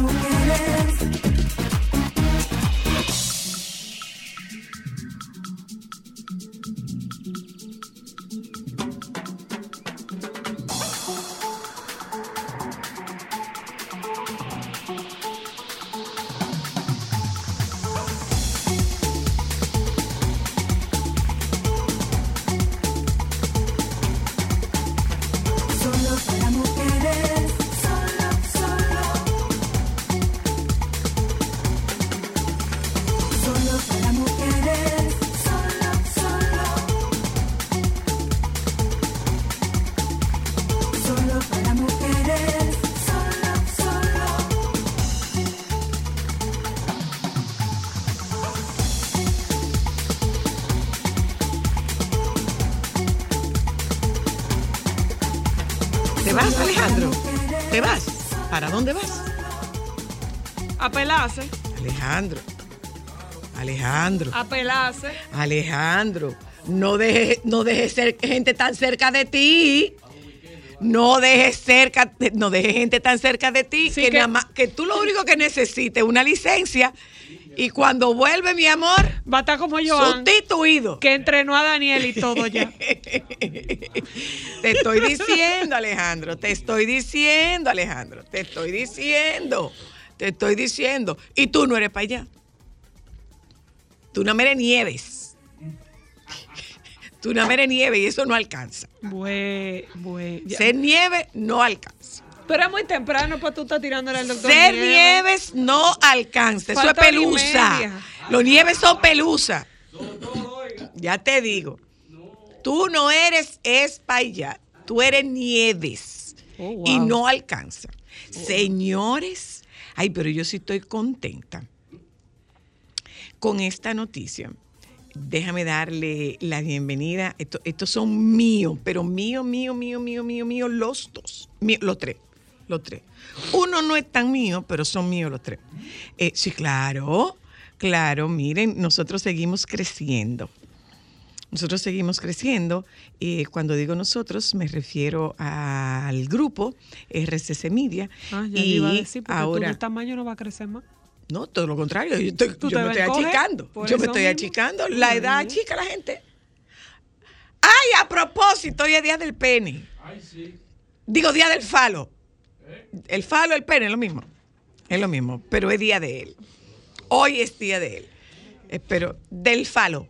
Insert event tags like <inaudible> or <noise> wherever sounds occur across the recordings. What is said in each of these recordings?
mujeres. ¿Para dónde vas? A pelarse, Alejandro. Alejandro. a pelarse. Alejandro. No dejes no dejes ser gente tan cerca de ti. No dejes cerca, no dejes gente tan cerca de ti Sí, que, que- nada más- que tú lo único que necesites es una licencia y cuando vuelve mi amor, Va a estar como Joan, sustituido. que entrenó a Daniel y todo ya. <laughs> Te estoy diciendo, Alejandro, te estoy diciendo, Alejandro, te estoy diciendo, te estoy diciendo. Y tú no eres para allá. Tú no eres nieves. Tú no eres nieve y eso no alcanza. Bue, bue. Ser nieve no alcanza. Pero es muy temprano para tú estar tirándole al doctor. Ser Nieves. nieves no alcanza. Eso es pelusa. Los nieves son pelusa. Ya te digo. Tú no eres espallar. Tú eres nieves. Oh, wow. Y no alcanza. Señores. Ay, pero yo sí estoy contenta con esta noticia. Déjame darle la bienvenida. Esto- estos son míos, pero mío, mío, mío, mío, mío, mío, los dos. Mío, los tres. Los tres. Uno no es tan mío, pero son míos los tres. Eh, sí, claro, claro. Miren, nosotros seguimos creciendo. Nosotros seguimos creciendo. Eh, cuando digo nosotros, me refiero al grupo RCC Media. Ah, ya y iba a decir, porque ahora, tú, el tamaño no va a crecer más. no, todo lo contrario. Yo, estoy- ¿Tú yo me estoy achicando. Yo me estoy mismo. achicando. La edad bien. chica la gente. Ay, a propósito, hoy es día del pene. Digo, día del falo. El falo, el pene, es lo mismo. Es lo mismo, pero es día de él. Hoy es día de él. Espero, del falo.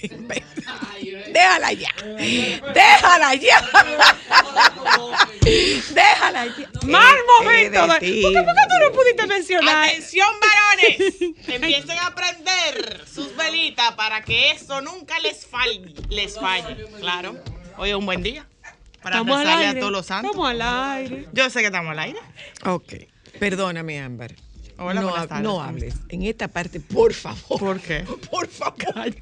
<laughs> Déjala ya. Déjala ya. <laughs> Déjala ya. <laughs> Mal Este momento. ti. ¿Por qué, por qué tú no pudiste mencionar? Atención varones, empiecen a prender sus velitas para que eso nunca les falle, les falle. Claro, hoy es un buen día para Estamos al rezarle aire. a todos los santos. Estamos al aire. Yo sé que estamos al aire. Ok. Perdóname, Ámbar. Hola, no, tardes. no hables. En esta parte, por favor. ¿Por qué? Por favor.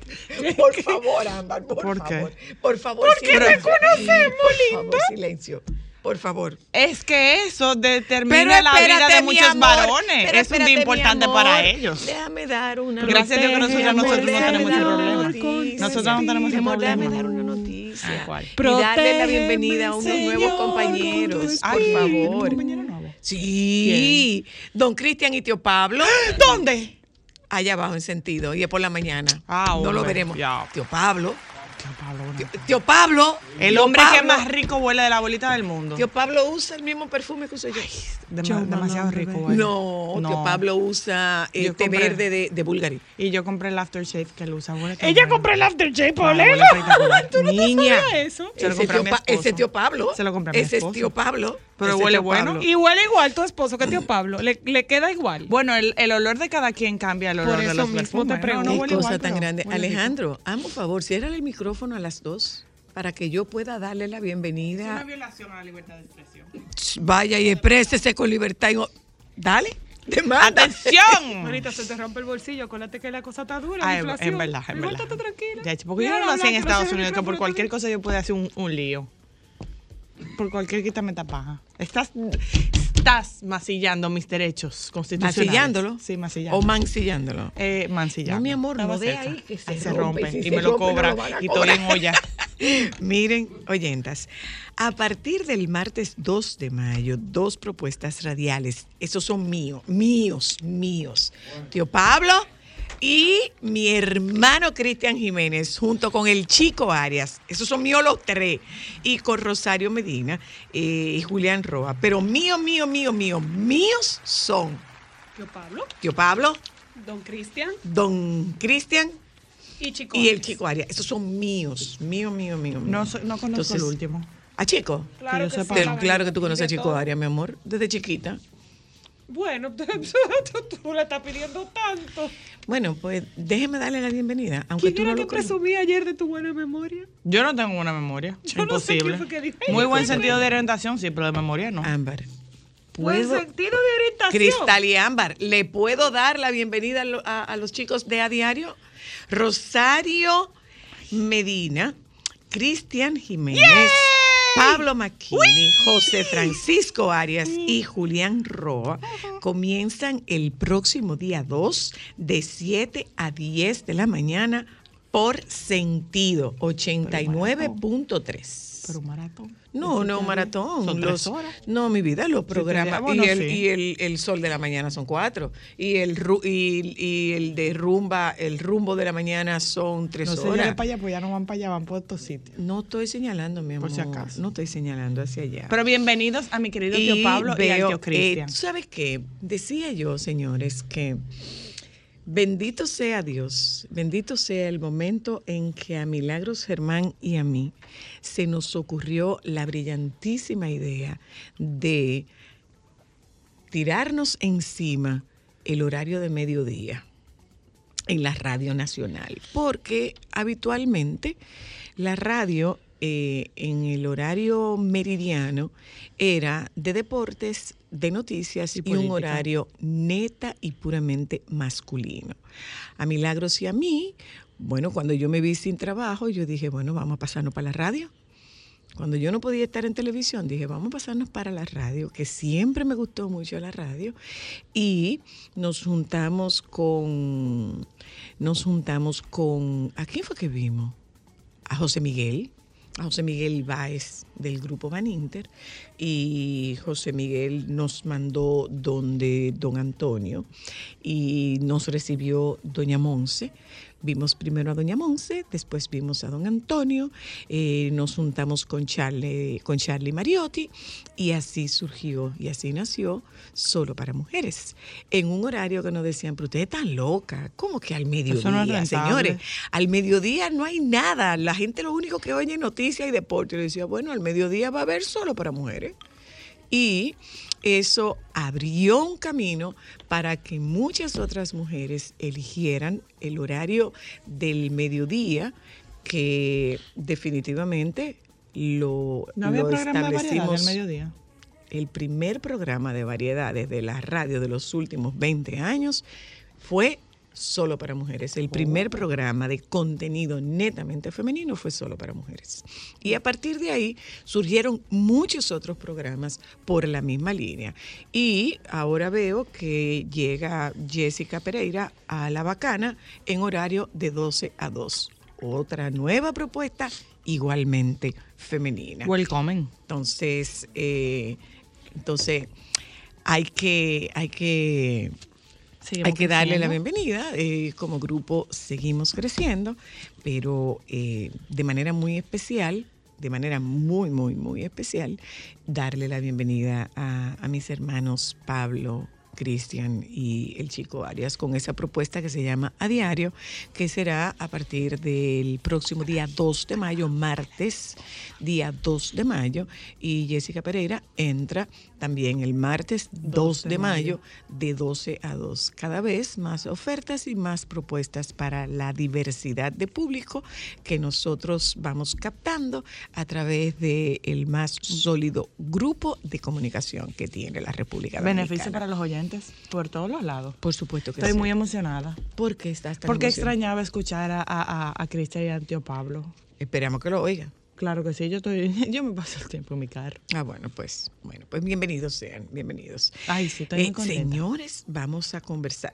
Por favor, Ámbar, por, ¿Por qué? favor. Por favor, Porque silencio. te conocemos, Por favor, silencio. Por favor. Es que eso determina la vida de muchos amor. varones. Pero es un día importante para ellos. Déjame dar una Gracias a Dios que nosotros, nosotros no tenemos ese problema. noticia. Nosotros no tenemos ese amor, Déjame problema. dar una noticia. Ah. Y darle la bienvenida a unos nuevos compañeros, por favor. nuevo. Sí. Don Cristian y tío Pablo. ¿Dónde? Allá abajo en sentido, y es por la mañana. Ah, no lo veremos. ya. Tío Pablo. Tío Pablo. Tío, tío Pablo. El tío hombre que Pablo- más rico huele de la bolita del mundo. Tío Pablo usa el mismo perfume que uso yo. Dema- Yo, demasiado rico, huele. no, tío Pablo usa el té compré- verde de, de Bulgari. Y yo compré el aftershave que él usa. Huele Ella compró el aftershave, Ah, Paulino. espectacular. <laughs> ¿Tú no Niña. te eso? Se lo ese, compré a tío ese tío Pablo. Se lo compré a mi Ese es esposo. tío Pablo. Pero Ese huele bueno. Pablo. Y huele igual tu esposo que tío Pablo. Le, le queda igual. Bueno, el, el olor de cada quien cambia el olor Por de los mismo te perfumes. pregunto. No, no huele cosa igual, tan grande. Alejandro, un favor, ciérrale el micrófono a las dos para que yo pueda darle la Es una bienvenida. violación a la libertad de expresión. Vaya y exprésese con libertad. y Dale, demanda. ¡Atención! <laughs> Manita, se te rompe el bolsillo. Acuérdate que la cosa está dura. Ah, la en, inflación. en verdad, en verdad. tranquila. Ya, porque yo no lo hacía en Estados Unidos, que por cualquier cosa yo puedo hacer un, un lío. Por cualquier quítame esta paja. Estás, estás masillando mis derechos constitucionales. ¿Mancillándolo? Sí, masillando. O mancillándolo. eh, mancillando. No, mi amor, no Estaba de cerca. ahí, que se se rompe, rompe. y si y se me lo cobra. lo y estoy en olla. <laughs> Miren, oyentas, a partir del martes 2 de mayo, dos propuestas radiales, esos son míos, míos, míos. Tío Pablo y mi hermano Cristian Jiménez, junto con el chico Arias, esos son míos los tres, y con Rosario Medina eh, y Julián Roa. Pero mío, mío, mío, mío, míos son Tío Pablo, Tío Pablo, Don Cristian Don Cristian y Chico. y el chico Arias. Esos son míos, mío, mío, mío. No, mío. soy- no conozco Entonces, el último. ¿A Chico? Claro que que, yo sí. Pero claro que tú conoces a Chico. Arias, mi amor, desde chiquita. Bueno, <laughs> tú, le estás pidiendo tanto. Bueno, pues déjeme darle la bienvenida, aunque ¿Quién tú era no que lo conoces. presumí ayer de tu buena memoria? Yo no tengo una memoria. Yo no sé Imposible. quién fue que dijo. Muy buen sentido de orientación, sí, pero de memoria no. Ámbar. Buen sentido de orientación. Cristal y Ámbar, ¿le puedo dar la bienvenida a, lo- a- a los chicos de A Diario? Rosario Medina, Cristian Jiménez, Pablo Maquini, José Francisco Arias y Julián Roa comienzan el próximo día 2 de 7 a 10 de la mañana por sentido 89.3. Pero un maratón. No, no, a maratón. Son Los- tres horas. No, mi vida, los programas. Y el, sí. y el, el sol de la mañana son cuatro. Y el, y, y el de rumba, el rumbo de la mañana son tres No se horas. llegue para allá, pues ya no van para allá, van por otros sitios. No estoy señalando, mi amor. Por si acaso. No estoy señalando hacia allá. Pero bienvenidos a mi querido tío Y Pablo y al veo, tío eh, Cristian. ¿tú ¿Sabes qué? Decía yo, señores, que bendito sea Dios, bendito sea el momento en que a Milagros Germán y a mí se nos ocurrió la brillantísima idea de tirarnos encima el horario de mediodía en la radio nacional, porque habitualmente la radio eh, en el horario meridiano era de deportes, de noticias y, un horario neta y puramente masculino. A Milagros y a mí, bueno, cuando yo me vi sin trabajo, yo dije, bueno, vamos a pasarnos para la radio. Cuando yo no podía estar en televisión, dije, vamos a pasarnos para la radio, que siempre me gustó mucho la radio. Y nos juntamos con, nos juntamos con, ¿a quién fue que vimos? A José Miguel, José Miguel Báez del grupo Van Inter. Y José Miguel nos mandó donde don Antonio y nos recibió doña Monse. Vimos primero a Doña Monse, después vimos a Don Antonio, eh, nos juntamos con Charlie, con Charlie Mariotti y así surgió y así nació Solo para Mujeres. En un horario que nos decían, pero usted está loca, ¿cómo que al mediodía, no es señores? Al mediodía no hay nada, la gente lo único que oye es noticias y deporte. Yo decía, bueno, al mediodía va a haber Solo para Mujeres. Y eso abrió un camino para que muchas otras mujeres eligieran el horario del mediodía que definitivamente lo, ¿No había lo de establecimos. del mediodía? El primer programa de variedades de la radio de los últimos 20 años fue solo para mujeres. El primer programa de contenido netamente femenino fue solo para mujeres. Y a partir de ahí surgieron muchos otros programas por la misma línea. Y ahora veo que llega Jessica Pereira a La Bacana en horario de 12 a 2. Otra nueva propuesta igualmente femenina. Welcome. Entonces, eh, entonces hay que, hay que, Seguimos hay que darle la bienvenida. eh, como grupo seguimos creciendo, pero eh, de manera muy especial, de manera muy, muy, muy especial, darle la bienvenida a, a mis hermanos Pablo. Cristian y el chico Arias con esa propuesta que se llama A Diario, que será a partir del próximo día 2 de mayo, martes, día 2 de mayo, y Jessica Pereira entra también el martes 2 de mayo de 12 a 2. Cada vez más ofertas y más propuestas para la diversidad de público que nosotros vamos captando a través del más sólido grupo de comunicación que tiene la República Dominicana. Beneficio para los oyentes por todos los lados. Por supuesto que Estoy sí. muy emocionada. ¿Por qué estás tan Porque emocionada? extrañaba escuchar a, a, a- Cristian y a tío Pablo. Esperamos que lo oiga. Claro que sí, yo estoy, <laughs> yo me paso el tiempo en mi carro. Ah, bueno, pues, bueno, pues bienvenidos sean, bienvenidos. Ay, sí, estoy muy Eh, contenta. señores, vamos a conversar.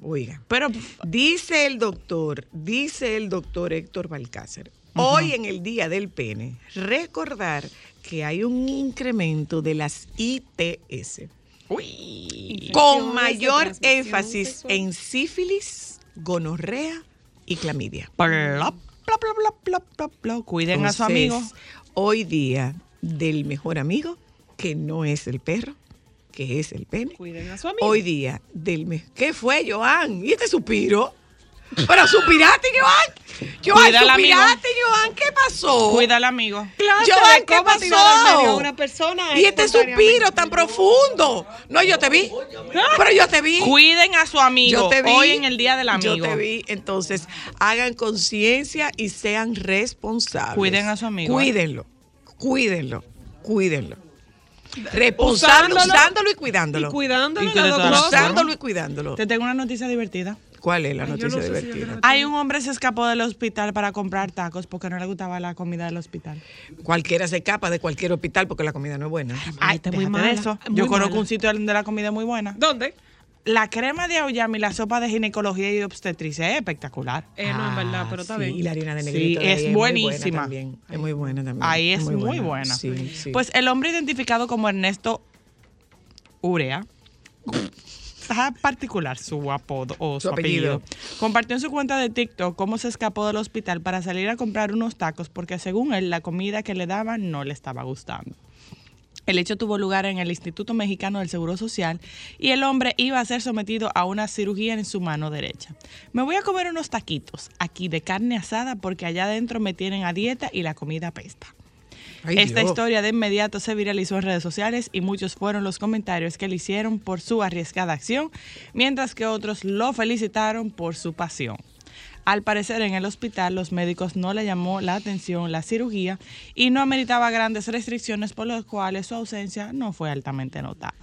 Oiga, Pero dice el doctor, dice el doctor Héctor Balcázar, Hoy en el Día del Pene, recordar que hay un incremento de las ITS con mayor énfasis sexual. en sífilis, gonorrea y clamidia. Plop, Cuiden a su amigo. Hoy día del mejor amigo, que no es el perro, que es el pene. Cuiden a su amigo. Hoy día del me- ¿Qué fue, Joan? ¿Y este suspiro? Pero suspiraste, Joan. Joan, Cuida al amigo. suspiraste, Joan. ¿Qué pasó? Cuida al amigo. Clase Joan, de ¿qué cómo tirar al medio a pasó? una persona Y este suspiro tan profundo. No, yo te vi. Pero yo te vi. Cuiden a su amigo. Yo te vi. Hoy en el Día del Amigo. Yo te vi. Entonces, hagan conciencia y sean responsables. Cuiden a su amigo, ¿eh? Cuídenlo. Cuídenlo. Cuídenlo. Responsable, Usándolo usándolo y cuidándolo. Y cuidándolo Y cosas. Usándolo y cuidándolo. Te tengo una noticia divertida. ¿Cuál es la Ay, noticia no sé divertida? Hay un hombre se escapó del hospital para comprar tacos porque no le gustaba la comida del hospital. Cualquiera se escapa de cualquier hospital porque la comida no es buena. Ay, está muy mala, eso. muy Yo conozco mala. un sitio donde la comida es muy buena. ¿Dónde? La crema de auyama y la sopa de ginecología y obstetricia es espectacular. Eh, no, es verdad, pero está Ah, sí, bien. Y la harina de negrito. es muy buenísima. buena también. Es muy buena también. Ahí es muy, buena. Sí, sí. Pues el hombre identificado como Ernesto Urea, está particular su apodo o su, Su apellido. apellido. compartió en su cuenta de TikTok cómo se escapó del hospital para salir a comprar unos tacos porque según él la comida que le daban no le estaba gustando. El hecho tuvo lugar en el Instituto Mexicano del Seguro Social y el hombre iba a ser sometido a una cirugía en su mano derecha. Me voy a comer unos taquitos aquí de carne asada porque allá adentro me tienen a dieta y la comida pesta. Ay, Esta Dios. historia de inmediato se viralizó en redes sociales y muchos fueron los comentarios que le hicieron por su arriesgada acción, mientras que otros lo felicitaron por su pasión. Al parecer en el hospital los médicos no le llamó la atención la cirugía y no ameritaba grandes restricciones por las cuales su ausencia no fue altamente notada.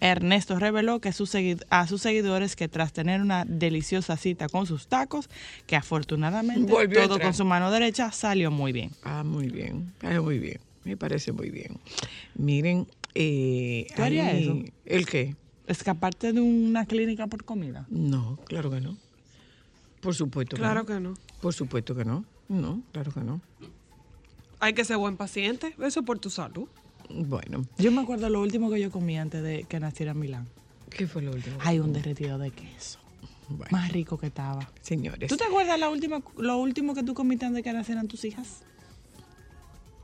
Ernesto reveló que sus a sus seguidores que tras tener una deliciosa cita con sus tacos, que afortunadamente Volvió todo con su mano derecha salió muy bien. Ah, muy bien. Ah, muy bien. Me parece muy bien. Miren. Eh, ¿Tú harías ahí- eso? ¿El qué? ¿Escaparte de una clínica por comida? No, claro que no. Por supuesto que Claro no. que no. Por supuesto que no. No, claro que no. Hay que ser buen paciente. Eso es por tu salud. Bueno, Yo me acuerdo lo último que yo comí antes de que naciera Milán. ¿qué fue lo último? Hay un derretido de queso. Bueno, Más rico que estaba. señores. ¿Tú te acuerdas la última, lo último que tú comiste antes de que nacieran tus hijas?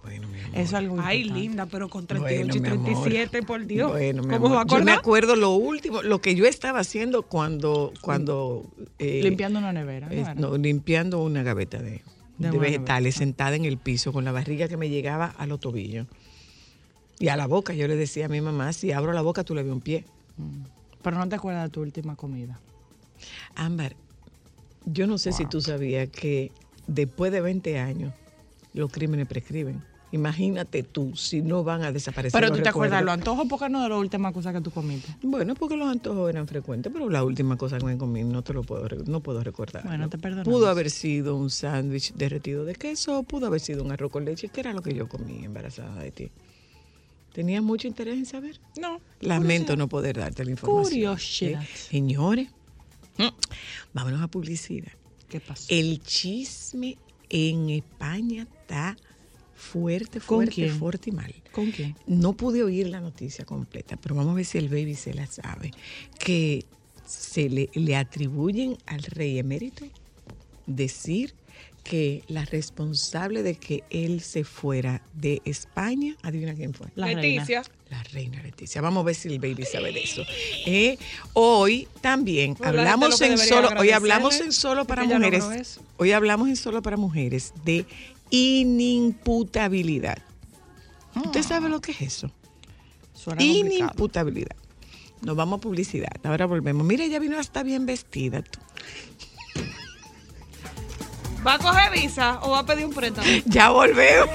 Bueno, mi amor. Eso es algo Ay, importante. linda, pero con Bueno, 38 y mi amor. 37, por Dios. Bueno, mi ¿Cómo amor. Yo me acuerdo lo último, lo que yo estaba haciendo cuando, cuando eh, Limpiando una nevera. ¿no eh, no, limpiando una gaveta de, De de una vegetales, sentada en el piso con la barriga que me llegaba a los tobillos. Y a la boca, yo le decía a mi mamá, si abro la boca tú le ves un pie. Pero no te acuerdas de tu última comida. Ámbar, yo no sé si tú sabías que después de 20 años los crímenes prescriben. Imagínate tú si no van a desaparecer. Pero tú te acuerdas de los antojos, porque no de la última cosa que tú comiste. Bueno, porque los antojos eran frecuentes, pero la última cosa que me comí no te lo puedo, no puedo recordar. Bueno, te perdonamos. Pudo haber sido un sándwich derretido de queso, pudo haber sido un arroz con leche, que era lo que yo comí embarazada de ti. ¿Tenías mucho interés en saber? No. Lamento no poder darte la información. Curiosidad. ¿eh? Señores, mm, vámonos a publicidad. ¿Qué pasó? El chisme en España está fuerte, ¿Con fuerte, fuerte y mal. ¿Con quién? No pude oír la noticia completa, pero vamos a ver si el baby se la sabe. Que se le, le atribuyen al rey emérito decir que la responsable de que él se fuera de España, adivina quién fue. La Leticia. La reina Leticia. Vamos a ver si el baby sabe de eso. Eh, hoy también Bueno, hablamos en solo, hoy hablamos en solo para mujeres. Hoy hablamos en solo para mujeres de inimputabilidad. ¿Usted sabe lo que es eso? Suena complicado. Inimputabilidad. Nos vamos a publicidad. Ahora volvemos. Mira, ella vino hasta bien vestida. tú. ¿Va a coger visa o va a pedir un préstamo? Ya volvemos.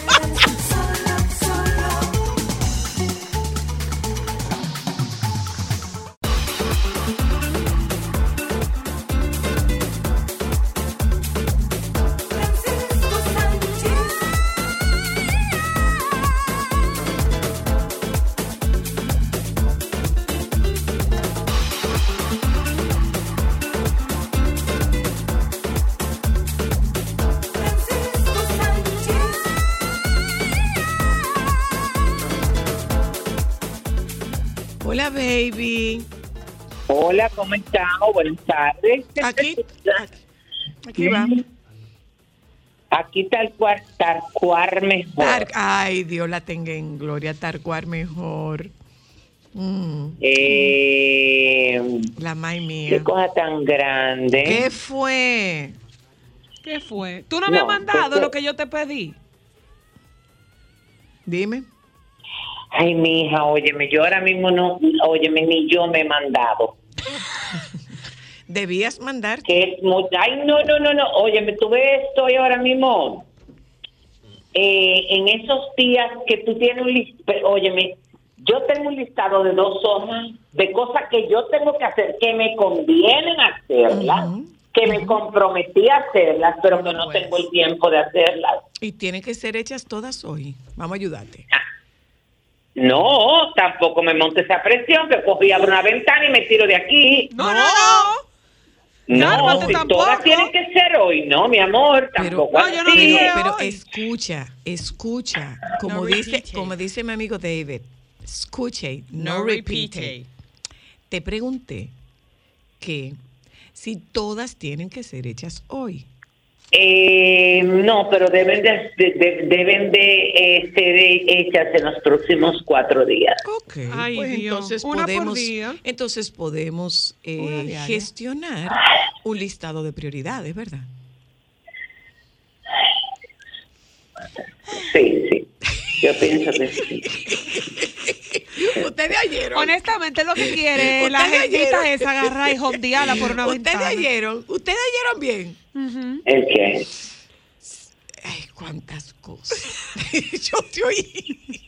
Hola, ¿cómo estamos? Buenas tardes. Aquí, aquí va. Aquí tal cual, tal cual mejor. Tar- Ay, Dios la tenga en gloria, Tarcuar mejor. Mm, Eh, la may qué mía. cosa tan grande. ¿Qué fue? ¿Qué fue? ¿Tú no me has mandado pues, lo que yo te pedí? Dime. Ay, mi hija, óyeme, yo ahora mismo no, óyeme, ni yo me he mandado. Debías mandar. Que es muy, ay, no, no, no, no, óyeme, tú ves, estoy ahora mismo eh, en esos días que tú tienes un listado, óyeme, yo tengo un listado de dos hojas de cosas que yo tengo que hacer, que me convienen hacerlas, que me comprometí a hacerlas, pero que no puedes. tengo el tiempo de hacerlas. Y tienen que ser hechas todas hoy. Vamos a ayudarte. No, tampoco me monte esa presión, que cogí, abro una ventana y me tiro de aquí. No, no, no. No, Cálmate, si tampoco. todas tienen que ser hoy, no, mi amor, Pero, tampoco No, yo no pero, pero escucha, escucha. Como No dice, repeat como dice mi amigo David, escuche, no, No repeat. repeat. it. Te pregunté que si todas tienen que ser hechas hoy. Eh, no, pero deben de, de- de- deben de eh, ser hechas en los próximos cuatro días. Ok, Ay, pues entonces Una por podemos, día. entonces podemos eh, Una diaria. gestionar un listado de prioridades, ¿verdad? Sí, sí. Yo pienso que sí. <laughs> <laughs> Ustedes oyeron. Honestamente, lo que quiere la Ustedes gentita es agarrar y jondearla por una Ustedes ventana. oyeron. Ustedes oyeron bien. Ujú. ¿El qué? Ay, cuántas cosas. <laughs> Yo te oí.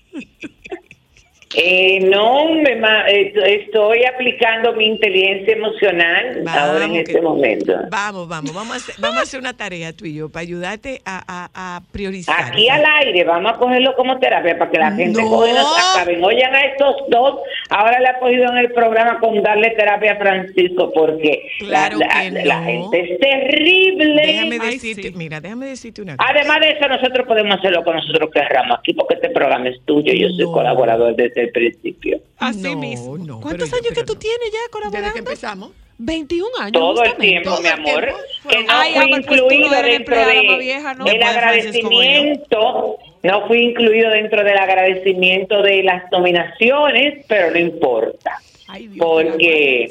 Eh, no, me ma- eh, estoy aplicando mi inteligencia emocional ahora en este momento. Vamos, vamos, vamos a, hacer, vamos a hacer una tarea tú y yo para ayudarte a, a- a priorizar. Aquí al aire, vamos a cogerlo como terapia para que la gente No. coge, nos acaben. Oigan a estos dos, ahora le ha cogido en el programa con darle terapia a Francisco porque Claro la, gente es terrible. Déjame Ay, decirte, sí. mira, déjame decirte una cosa. Además de eso, nosotros podemos hacer lo que nosotros querramos aquí porque este programa es tuyo. Yo soy colaborador desde el principio. Así No, mismo. no, ¿Cuántos yo- años que tú no. tienes ya Desde colaborando? que empezamos. 21 años. Todo el tiempo, Todo mi amor. tiempo. Que no Ay, fui pues incluido dentro de más vieja, ¿no? el Después de Francis como yo. agradecimiento. No fui incluido dentro del agradecimiento de las nominaciones, pero no importa. Ay, Dios, Porque-.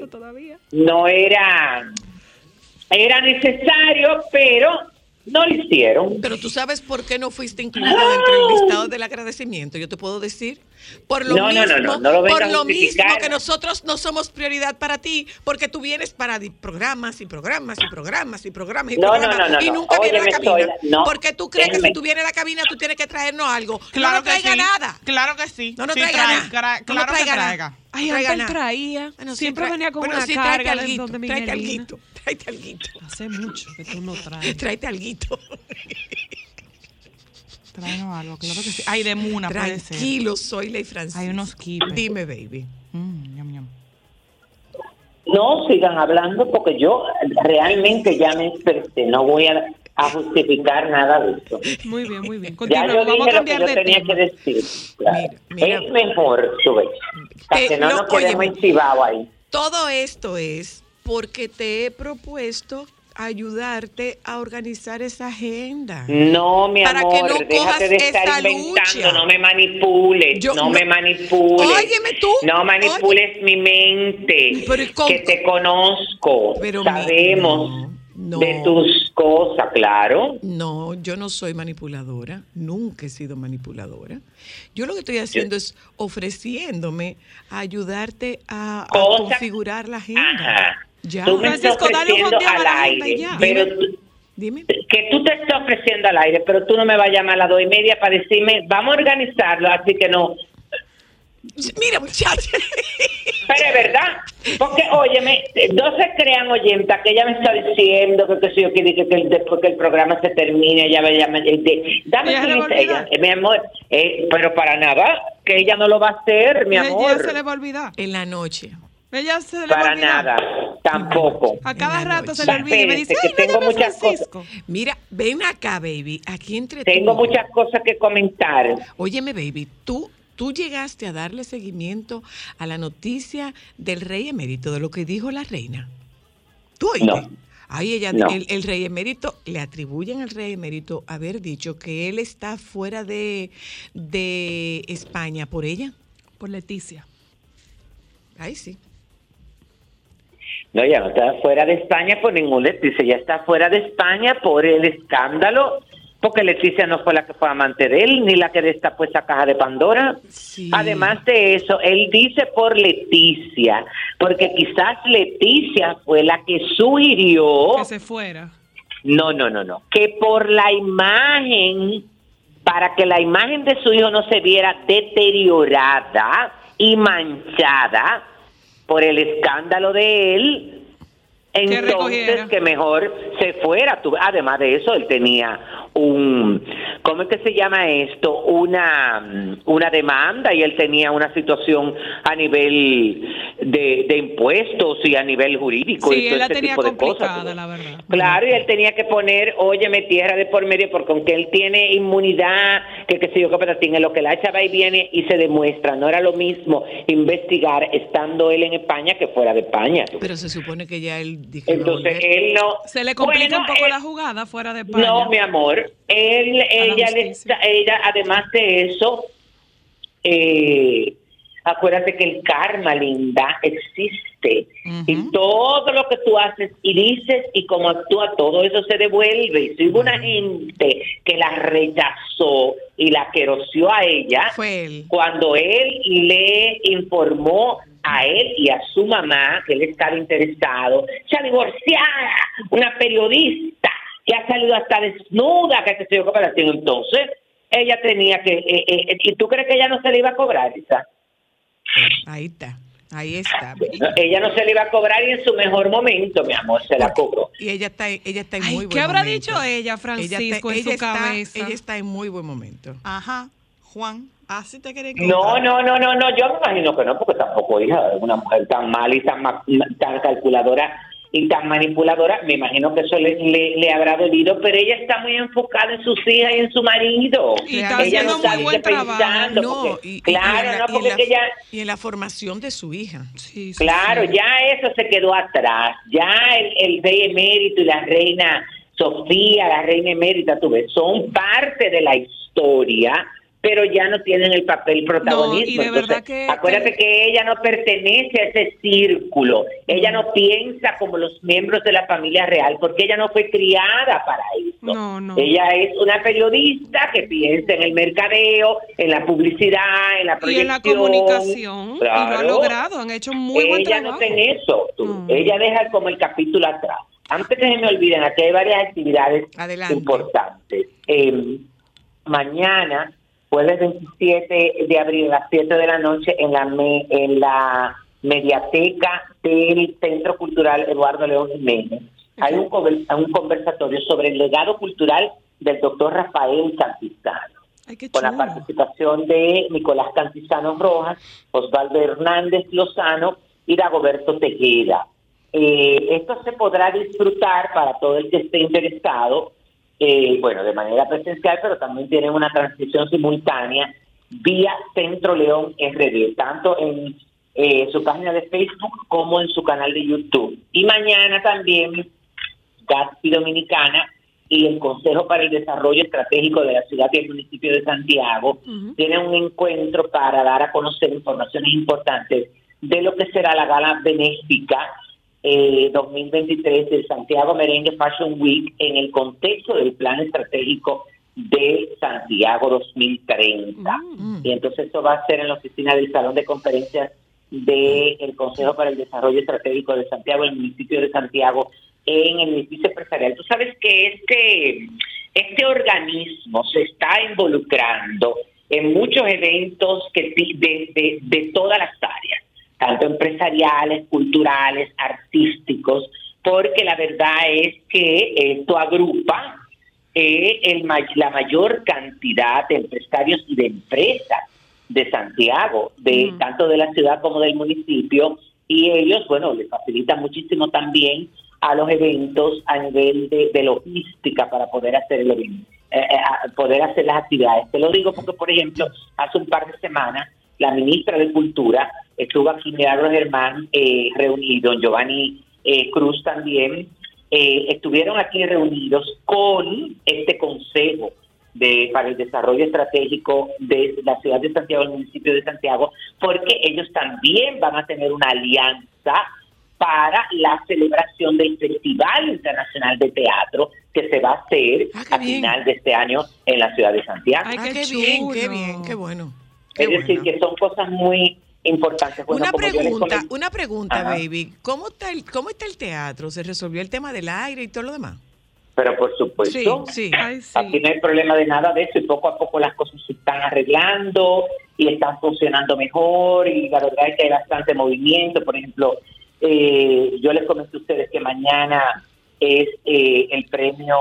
No era, era necesario, pero no lo hicieron. Pero tú sabes por qué no fuiste incluido dentro del listado del agradecimiento. Yo te puedo decir, por lo No, no, mismo, no, no, no lo por lo mismo que nosotros no somos prioridad para ti, porque tú vienes para programas y programas y programas y programas y No, no, programas no, no, y no. nunca vienes a la cabina. porque tú crees que si tú vienes a la cabina tú tienes que traernos algo. Claro no nos que traiga sí. nada. Claro que sí. No nos Sí, traiga trae, nada. claro que traiga nada. traiga. Ay, No traiga antes nada. traía. Bueno, Siempre trae- venía con bueno, una sí, carga de <laughs> Tráete alguito, Hace mucho que tú no traes. tráete alguito. Tráenos algo, claro que sí. Ay, de Muna. Tranquilo, soy Ley Francisco. Hay unos kipes. Dime, baby. Mm, ñam, ñam. No sigan hablando porque yo realmente ya me expresé. No voy a, a justificar nada de eso. Muy bien, muy bien. <laughs> Ya Continúa, yo vamos a dije lo que cambiar yo tenía tema. que decir. claro. Mira, mira. Es mejor, ves. Para Eh, que no no, nos quedemos ahí. Todo esto es porque te he propuesto ayudarte a organizar esa agenda. No, mi Para amor, que no déjate de estar inventando, lucha. no me manipules, Yo- no, no- me manipules. Óyeme tú, No manipules mi mente, Pero ¿y con- que te conozco, Pero sabemos no. de tus cosas, claro. No, yo no soy manipuladora, nunca he sido manipuladora. Yo lo que estoy haciendo es ofreciéndome a ayudarte a, a configurar la agenda. Ajá. Ya. Tú me estás Francisco, dale un ofreciendo al aire, ya. pero Dime. tú- Dime. que tú te estás ofreciendo al aire, pero tú no me vas a llamar a las dos y media para decirme, vamos a organizarlo, así que no. Mira, muchacha. Pero es verdad, porque óyeme, no se crean oyentas que ella me está diciendo que, que si yo quiero que, que después que el programa se termine, ella me llama. eh, dame lista, ella, eh, mi amor, eh, pero para nada, que ella no lo va a hacer, mi Ella amor, se le va a olvidar. En la noche. Ella se le va a para nada, tampoco. A cada rato noche. se le olvida y me dice, que tengo muchas Francisco. Mira, ven acá, baby. Aquí entre Tengo tú. muchas cosas que comentar. Óyeme, baby, tú tú llegaste a darle seguimiento a la noticia del rey emérito, de lo que dijo la reina. ¿Tú oíste? No. Ahí ella, No. el, el rey emérito, le atribuyen al rey emérito haber dicho que él está fuera de, de España por ella. Por Leticia. Ahí sí. No, ya no está fuera de España por ningún Leticia, ya está fuera de España por el escándalo, porque Leticia no fue la que fue amante de él, ni la que destapó esa caja de Pandora. Sí. Además de eso, él dice por Leticia, porque quizás Leticia fue la que sugirió, Que se fuera. no, no, no, no, que por la imagen, para que la imagen de su hijo no se viera deteriorada y manchada por el escándalo de él, entonces que mejor se fuera. Además de eso, él tenía un, ¿cómo es que se llama esto? Una, una demanda y él tenía una situación a nivel de, de impuestos y a nivel jurídico y todo él la tenía tipo de cosas. complicada, la verdad. Claro, y él tenía que poner, óyeme, tierra de por medio, porque aunque él tiene inmunidad, que qué sé yo, patatín, en lo que la echa va y viene y se demuestra, no era lo mismo investigar estando él en España que fuera de España. Pero se supone que ya él dijo que Entonces él no... Se le complica Bueno, un poco eh, la jugada fuera de España. No, mi amor, él, ella, le, ella, además de eso, eh, acuérdate que el karma, linda, existe. Y todo lo que tú haces y dices y cómo actúa, todo eso se devuelve. Y si hubo una gente que la rechazó y la queroció a ella, Fue él. cuando él le informó a él y a su mamá que él estaba interesado, se divorciada, una periodista que ha salido hasta desnuda, que se yo para entonces ella tenía que, eh, eh, ¿y tú crees que ella no se le iba a cobrar, Isa? Ahí está. Ahí está. No, ella no se le iba a cobrar y en su mejor momento, mi amor, se la cobró. Y ella está, ella está en Ay, muy ¿qué buen habrá momento. dicho ella, Ella Francisco, en ella su está- cabeza? Ella está en muy buen momento. Ajá, Juan, así te quería No, no, no, no, no, yo me imagino que no, porque tampoco hija es una mujer tan mal y tan, tan calculadora y tan manipuladora, me imagino que eso le, le, le habrá dolido, pero ella está muy enfocada en sus hijas y en su marido. Y está ella haciendo no muy está buen dice, trabajo. pensando, No, porque- y, claro, y en la, no, porque la- que ella, y en la formación de su hija. Sí, sí, claro, sí. ya eso se quedó atrás, ya el, el rey emérito y la reina Sofía, la reina emérita, tú ves, son parte de la historia, pero ya no tienen el papel protagonismo. y de verdad que- acuérdate que- que ella no pertenece a ese círculo, ella no piensa como los miembros de la familia real, porque ella no fue criada para eso. No, no. Ella es una periodista que piensa en el mercadeo, en la publicidad, en la Y proyección. en la comunicación, y lo ha logrado, han hecho muy buen ella trabajo. no está en eso. tú. Ella deja como el capítulo atrás. Antes que se me olviden, aquí hay varias actividades Adelante. importantes. Eh, mañana, jueves 27 de abril a las 7 de la noche, en la, me- en la mediateca del Centro Cultural Eduardo León Jiménez, hay un, un conversatorio sobre el legado cultural del doctor Rafael Ay, qué con la participación de Nicolás Cantizano Rojas, Osvaldo Hernández Lozano y Dagoberto Tejeda. Eh, esto se podrá disfrutar para todo el que esté interesado, eh, bueno, de manera presencial, pero también tienen una transmisión simultánea vía Centro León RD, tanto en eh, su página de Facebook como en su canal de YouTube. Y mañana también Gaspi Dominicana y el Consejo para el Desarrollo Estratégico de la Ciudad y el Municipio de Santiago tienen un encuentro para dar a conocer informaciones importantes de lo que será la gala benéfica eh, 2023 del Santiago Merengue Fashion Week en el contexto del Plan Estratégico de Santiago 2030. Y entonces esto va a ser en la oficina del Salón de Conferencias del Consejo para el Desarrollo Estratégico de Santiago, el municipio de Santiago, en el edificio empresarial. Tú sabes que este, este organismo se está involucrando en muchos eventos que de, de, de todas las áreas, tanto empresariales, culturales, artísticos, porque la verdad es que esto agrupa eh, el, la mayor cantidad de empresarios y de empresas de Santiago, de tanto de la ciudad como del municipio, y ellos, bueno, les facilitan muchísimo también a los eventos a nivel de, de logística para poder hacer el evento. eh, eh, poder hacer las actividades. Te lo digo porque, por ejemplo, hace un par de semanas la ministra de Cultura estuvo aquí, Milagro Germán, eh, reunido, Giovanni eh, Cruz también, eh, estuvieron aquí reunidos con este consejo de, para el desarrollo estratégico de la ciudad de Santiago, el municipio de Santiago, porque ellos también van a tener una alianza para la celebración del Festival Internacional de Teatro que se va a hacer Ah, a bien. final de este año en la ciudad de Santiago. Ay, Ah, qué bien, qué bien, qué bueno. Qué es decir, bueno. que son cosas muy importantes. Bueno, Una pregunta, una pregunta, baby. ¿Cómo está, el, ¿Cómo está el teatro? ¿Se resolvió el tema del aire y todo lo demás? Pero por supuesto, Sí, sí. Ay, sí. Aquí no hay problema de nada de eso y poco a poco las cosas se están arreglando y están funcionando mejor y la verdad es que hay bastante movimiento. Por ejemplo, eh, yo les comenté a ustedes que mañana es eh, el premio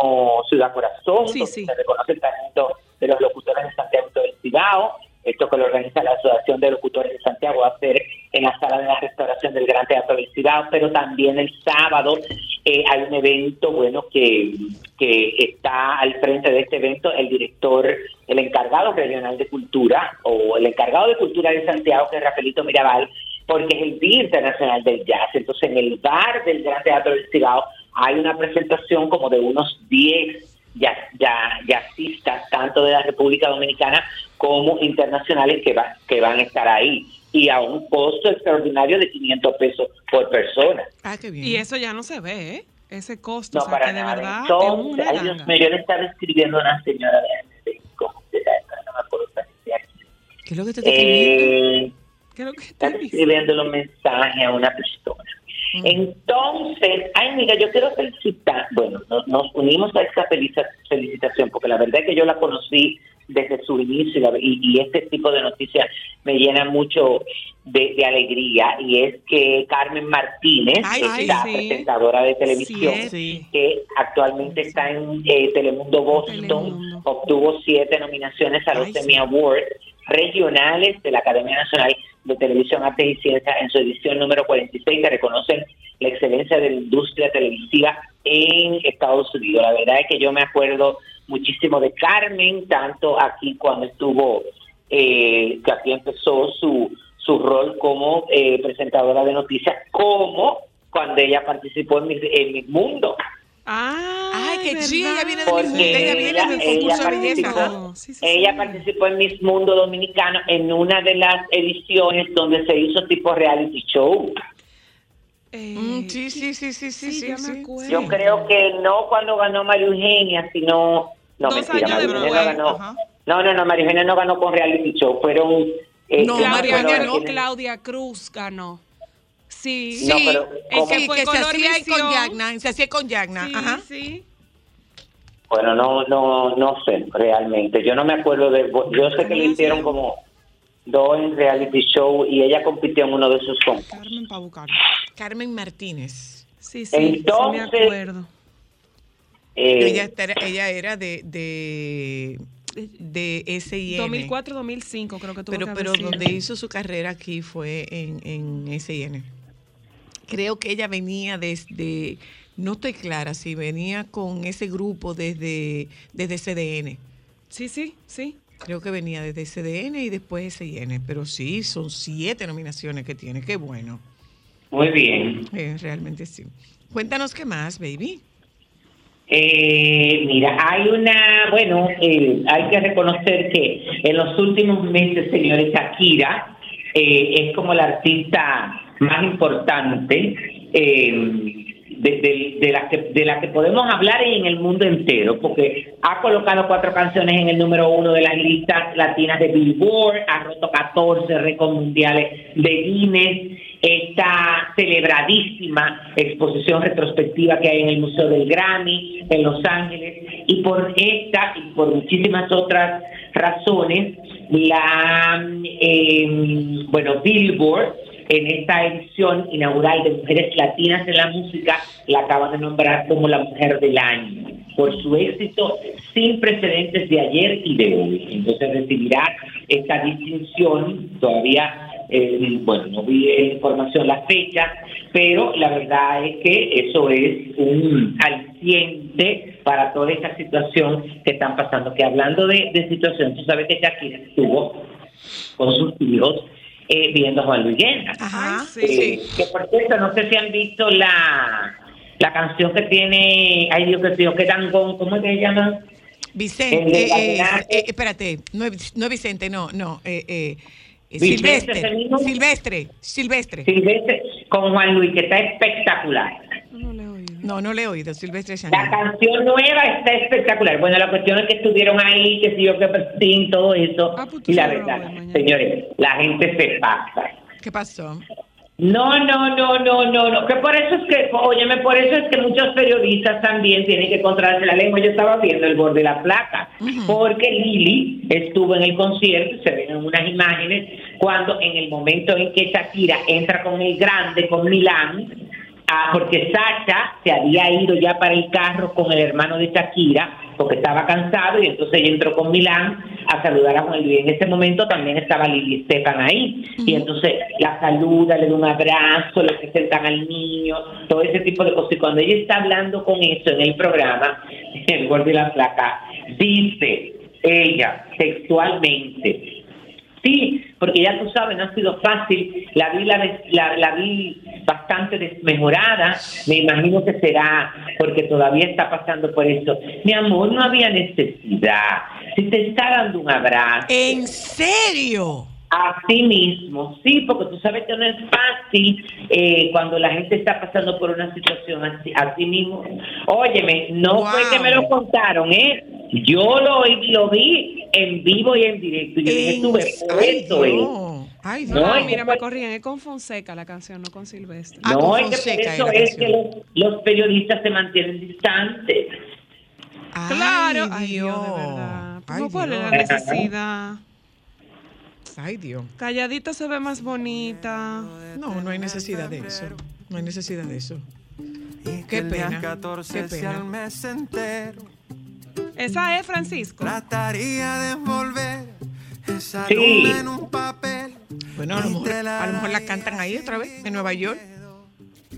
Ciudad Corazón, Sí, donde sí. se reconoce el talento de los locutores de Santiago del Cibao. Esto que lo organiza la Asociación de Locutores de Santiago va a ser en la sala de la restauración del Gran Teatro del Cibao, pero también el sábado eh, hay un evento, bueno, que, que está al frente de este evento el director, el encargado regional de cultura, o el encargado de cultura de Santiago, que es Rafaelito Mirabal, porque es el Día Internacional del Jazz. Entonces, en el bar del Gran Teatro del Cibao hay una presentación como de unos 10 ya, ya, jazzistas, tanto de la República Dominicana como internacionales, que, va, que van a estar ahí. Y a un costo extraordinario de 500 pesos por persona. Ah, qué bien. Y eso ya no se ve, ¿eh? Ese costo, No, o sea, para que de nada. verdad es Entonces, ay, Dios mío, yo le estaba escribiendo a una señora de de-. ¿Qué es lo que te está escribiendo? Eh, ¿Qué es lo que dice? escribiendo los mensajes a una persona. Mm. Entonces, ay, mira, yo quiero felicitar, bueno, nos, nos unimos a esta felici- felicitación, porque la verdad es que yo la conocí desde su inicio y, la- y- este tipo de noticias me llena mucho de, de alegría, y es que Carmen Martínez, Ay, sí. presentadora de televisión. Sí. que actualmente está en eh, Telemundo Boston, Telemundo. obtuvo siete nominaciones a los Emmy. Awards regionales de la Academia Nacional de Televisión, Artes y Ciencias en su edición número 46, que reconocen la excelencia de la industria televisiva en Estados Unidos. La verdad es que yo me acuerdo muchísimo de Carmen, tanto aquí cuando estuvo, eh, que aquí empezó su, su rol como eh, presentadora de noticias, como cuando ella participó en mi, en mi mundo. Ah, Ay, qué chido, ella viene de Porque mi- ella viene ella- del ella de belleza. participó- Sí, sí, Ella sí. participó en Miss Mundo Dominicano en una de las ediciones donde se hizo tipo reality show. Eh, Mm, sí, sí, sí, sí, sí, sí, sí. ya me. Yo creo que no cuando ganó María Eugenia, sino... No, Dos mentira, años de María Eugenia no ganó. No, no, no, María Eugenia no ganó con reality show. Fueron... eh, No, María Eugenia no. Claudia Cruz ganó. Sí. No, pero ¿cómo? que Sí, fue que se Color hacía con. Yagna, se hacía con Yagna, Sí, ajá. sí. Bueno, no, no, no sé, realmente. Yo no me acuerdo de... Yo sé que le hicieron como dos en reality show y ella compitió en uno de esos concursos. Carmen para buscar. Carmen Martínez. Sí, sí, sí Entonces- me acuerdo. Eh, ella, era, ella era de, de, de SIN. 2004-2005 creo que tuvo pero que pero sido. donde hizo su carrera aquí fue en, en SIN. Creo que ella venía desde, no estoy clara si venía con ese grupo desde, desde CDN. Sí, sí, sí. Creo que venía desde CDN y después SIN. Pero sí, son siete nominaciones que tiene. Qué bueno. Muy bien. Eh, realmente sí. Cuéntanos qué más, baby. Eh, mira, hay una, bueno, eh, hay que reconocer que en los últimos meses, señores, Shakira eh, es como la artista más importante eh, de, de- la que, de la que podemos hablar en el mundo entero, porque ha colocado cuatro canciones en el número uno de las listas latinas de Billboard, ha roto 14 récords mundiales de Guinness, esta celebradísima exposición retrospectiva que hay en el Museo del Grammy en Los Ángeles y por esta y por muchísimas otras razones la eh, bueno Billboard en esta edición inaugural de Mujeres Latinas en la Música la acaba de nombrar como la Mujer del Año por su éxito sin precedentes de ayer y de hoy. Entonces recibirá esta distinción todavía eh, bueno, no vi en información la fecha, pero la verdad es que eso es un aliciente para toda esta situación que están pasando. Que hablando de, de situación, tú sabes que Shakira estuvo con sus hijos eh, viendo a Juan Luis Guerra. Ajá, Ay, sí. Eh, que por cierto, no sé si han visto la, la canción que tiene, ay Dios que tío, que tangón, ¿cómo es que se llama? Vicente, eh, eh, eh, espérate, no es, no es Vicente, no, no, eh, eh, eh, Vicente, Silvestre. Silvestre, Silvestre. Silvestre con Juan Luis, que está espectacular. No. No, le he oído, Silvestre La Changón. canción nueva está espectacular. Bueno, la cuestión es que estuvieron ahí, que si yo que Prestín, todo eso. Ah, pues y la verdad, señores, la gente se pasa. ¿Qué pasó? No, no, no, no, no, no. Que por eso es que, óyeme, por eso es que muchos periodistas también tienen que controlarse la lengua. Yo estaba viendo el borde de la placa, porque Lili estuvo en el concierto, se ven en unas imágenes, cuando en el momento en que Shakira entra con el grande, con Milán, ah, porque Sacha se había ido ya para el carro con el hermano de Shakira, porque estaba cansado, y entonces ella entró con Milán a saludar a Juan Luis. En ese momento también estaba Lili Estefan ahí, y entonces la saluda, le da un abrazo, le presentan al niño, todo ese tipo de cosas. Y cuando ella está hablando con eso en el programa, el gol de la placa, dice ella textualmente, Sí, porque ya tú sabes, no ha sido fácil. La vi, la, des- la, la vi bastante desmejorada. Me imagino que será porque todavía está pasando por eso. Mi amor, no había necesidad. Si te está dando un abrazo. ¿En serio? Así mismo, sí, porque tú sabes que no es fácil eh, cuando la gente está pasando por una situación así, así mismo. Óyeme, no Wow. fue que me lo contaron, ¿eh? Yo lo, lo vi en vivo y en directo. Y yo dije, En- tú ves, por Ay, eso es. Dios. Ay, Dios. No, Ay, es mira, me corrían. Es con Fonseca la canción, no con Silvestre. Ah, no, con es que por eso es que los, los periodistas se mantienen distantes. Ay, Claro. Ay, Dios, de verdad. Ay, ¿Cómo cuál es la Dios. necesidad? Ay, Dios. Calladita se ve más bonita. No, no hay necesidad de eso. No hay necesidad de eso. Qué pena, 14 qué pena. Esa es Francisco. Trataría de envolver esa Sí. luna en un papel. Bueno, a lo, mejor, a lo mejor la cantan ahí otra vez, en Nueva York.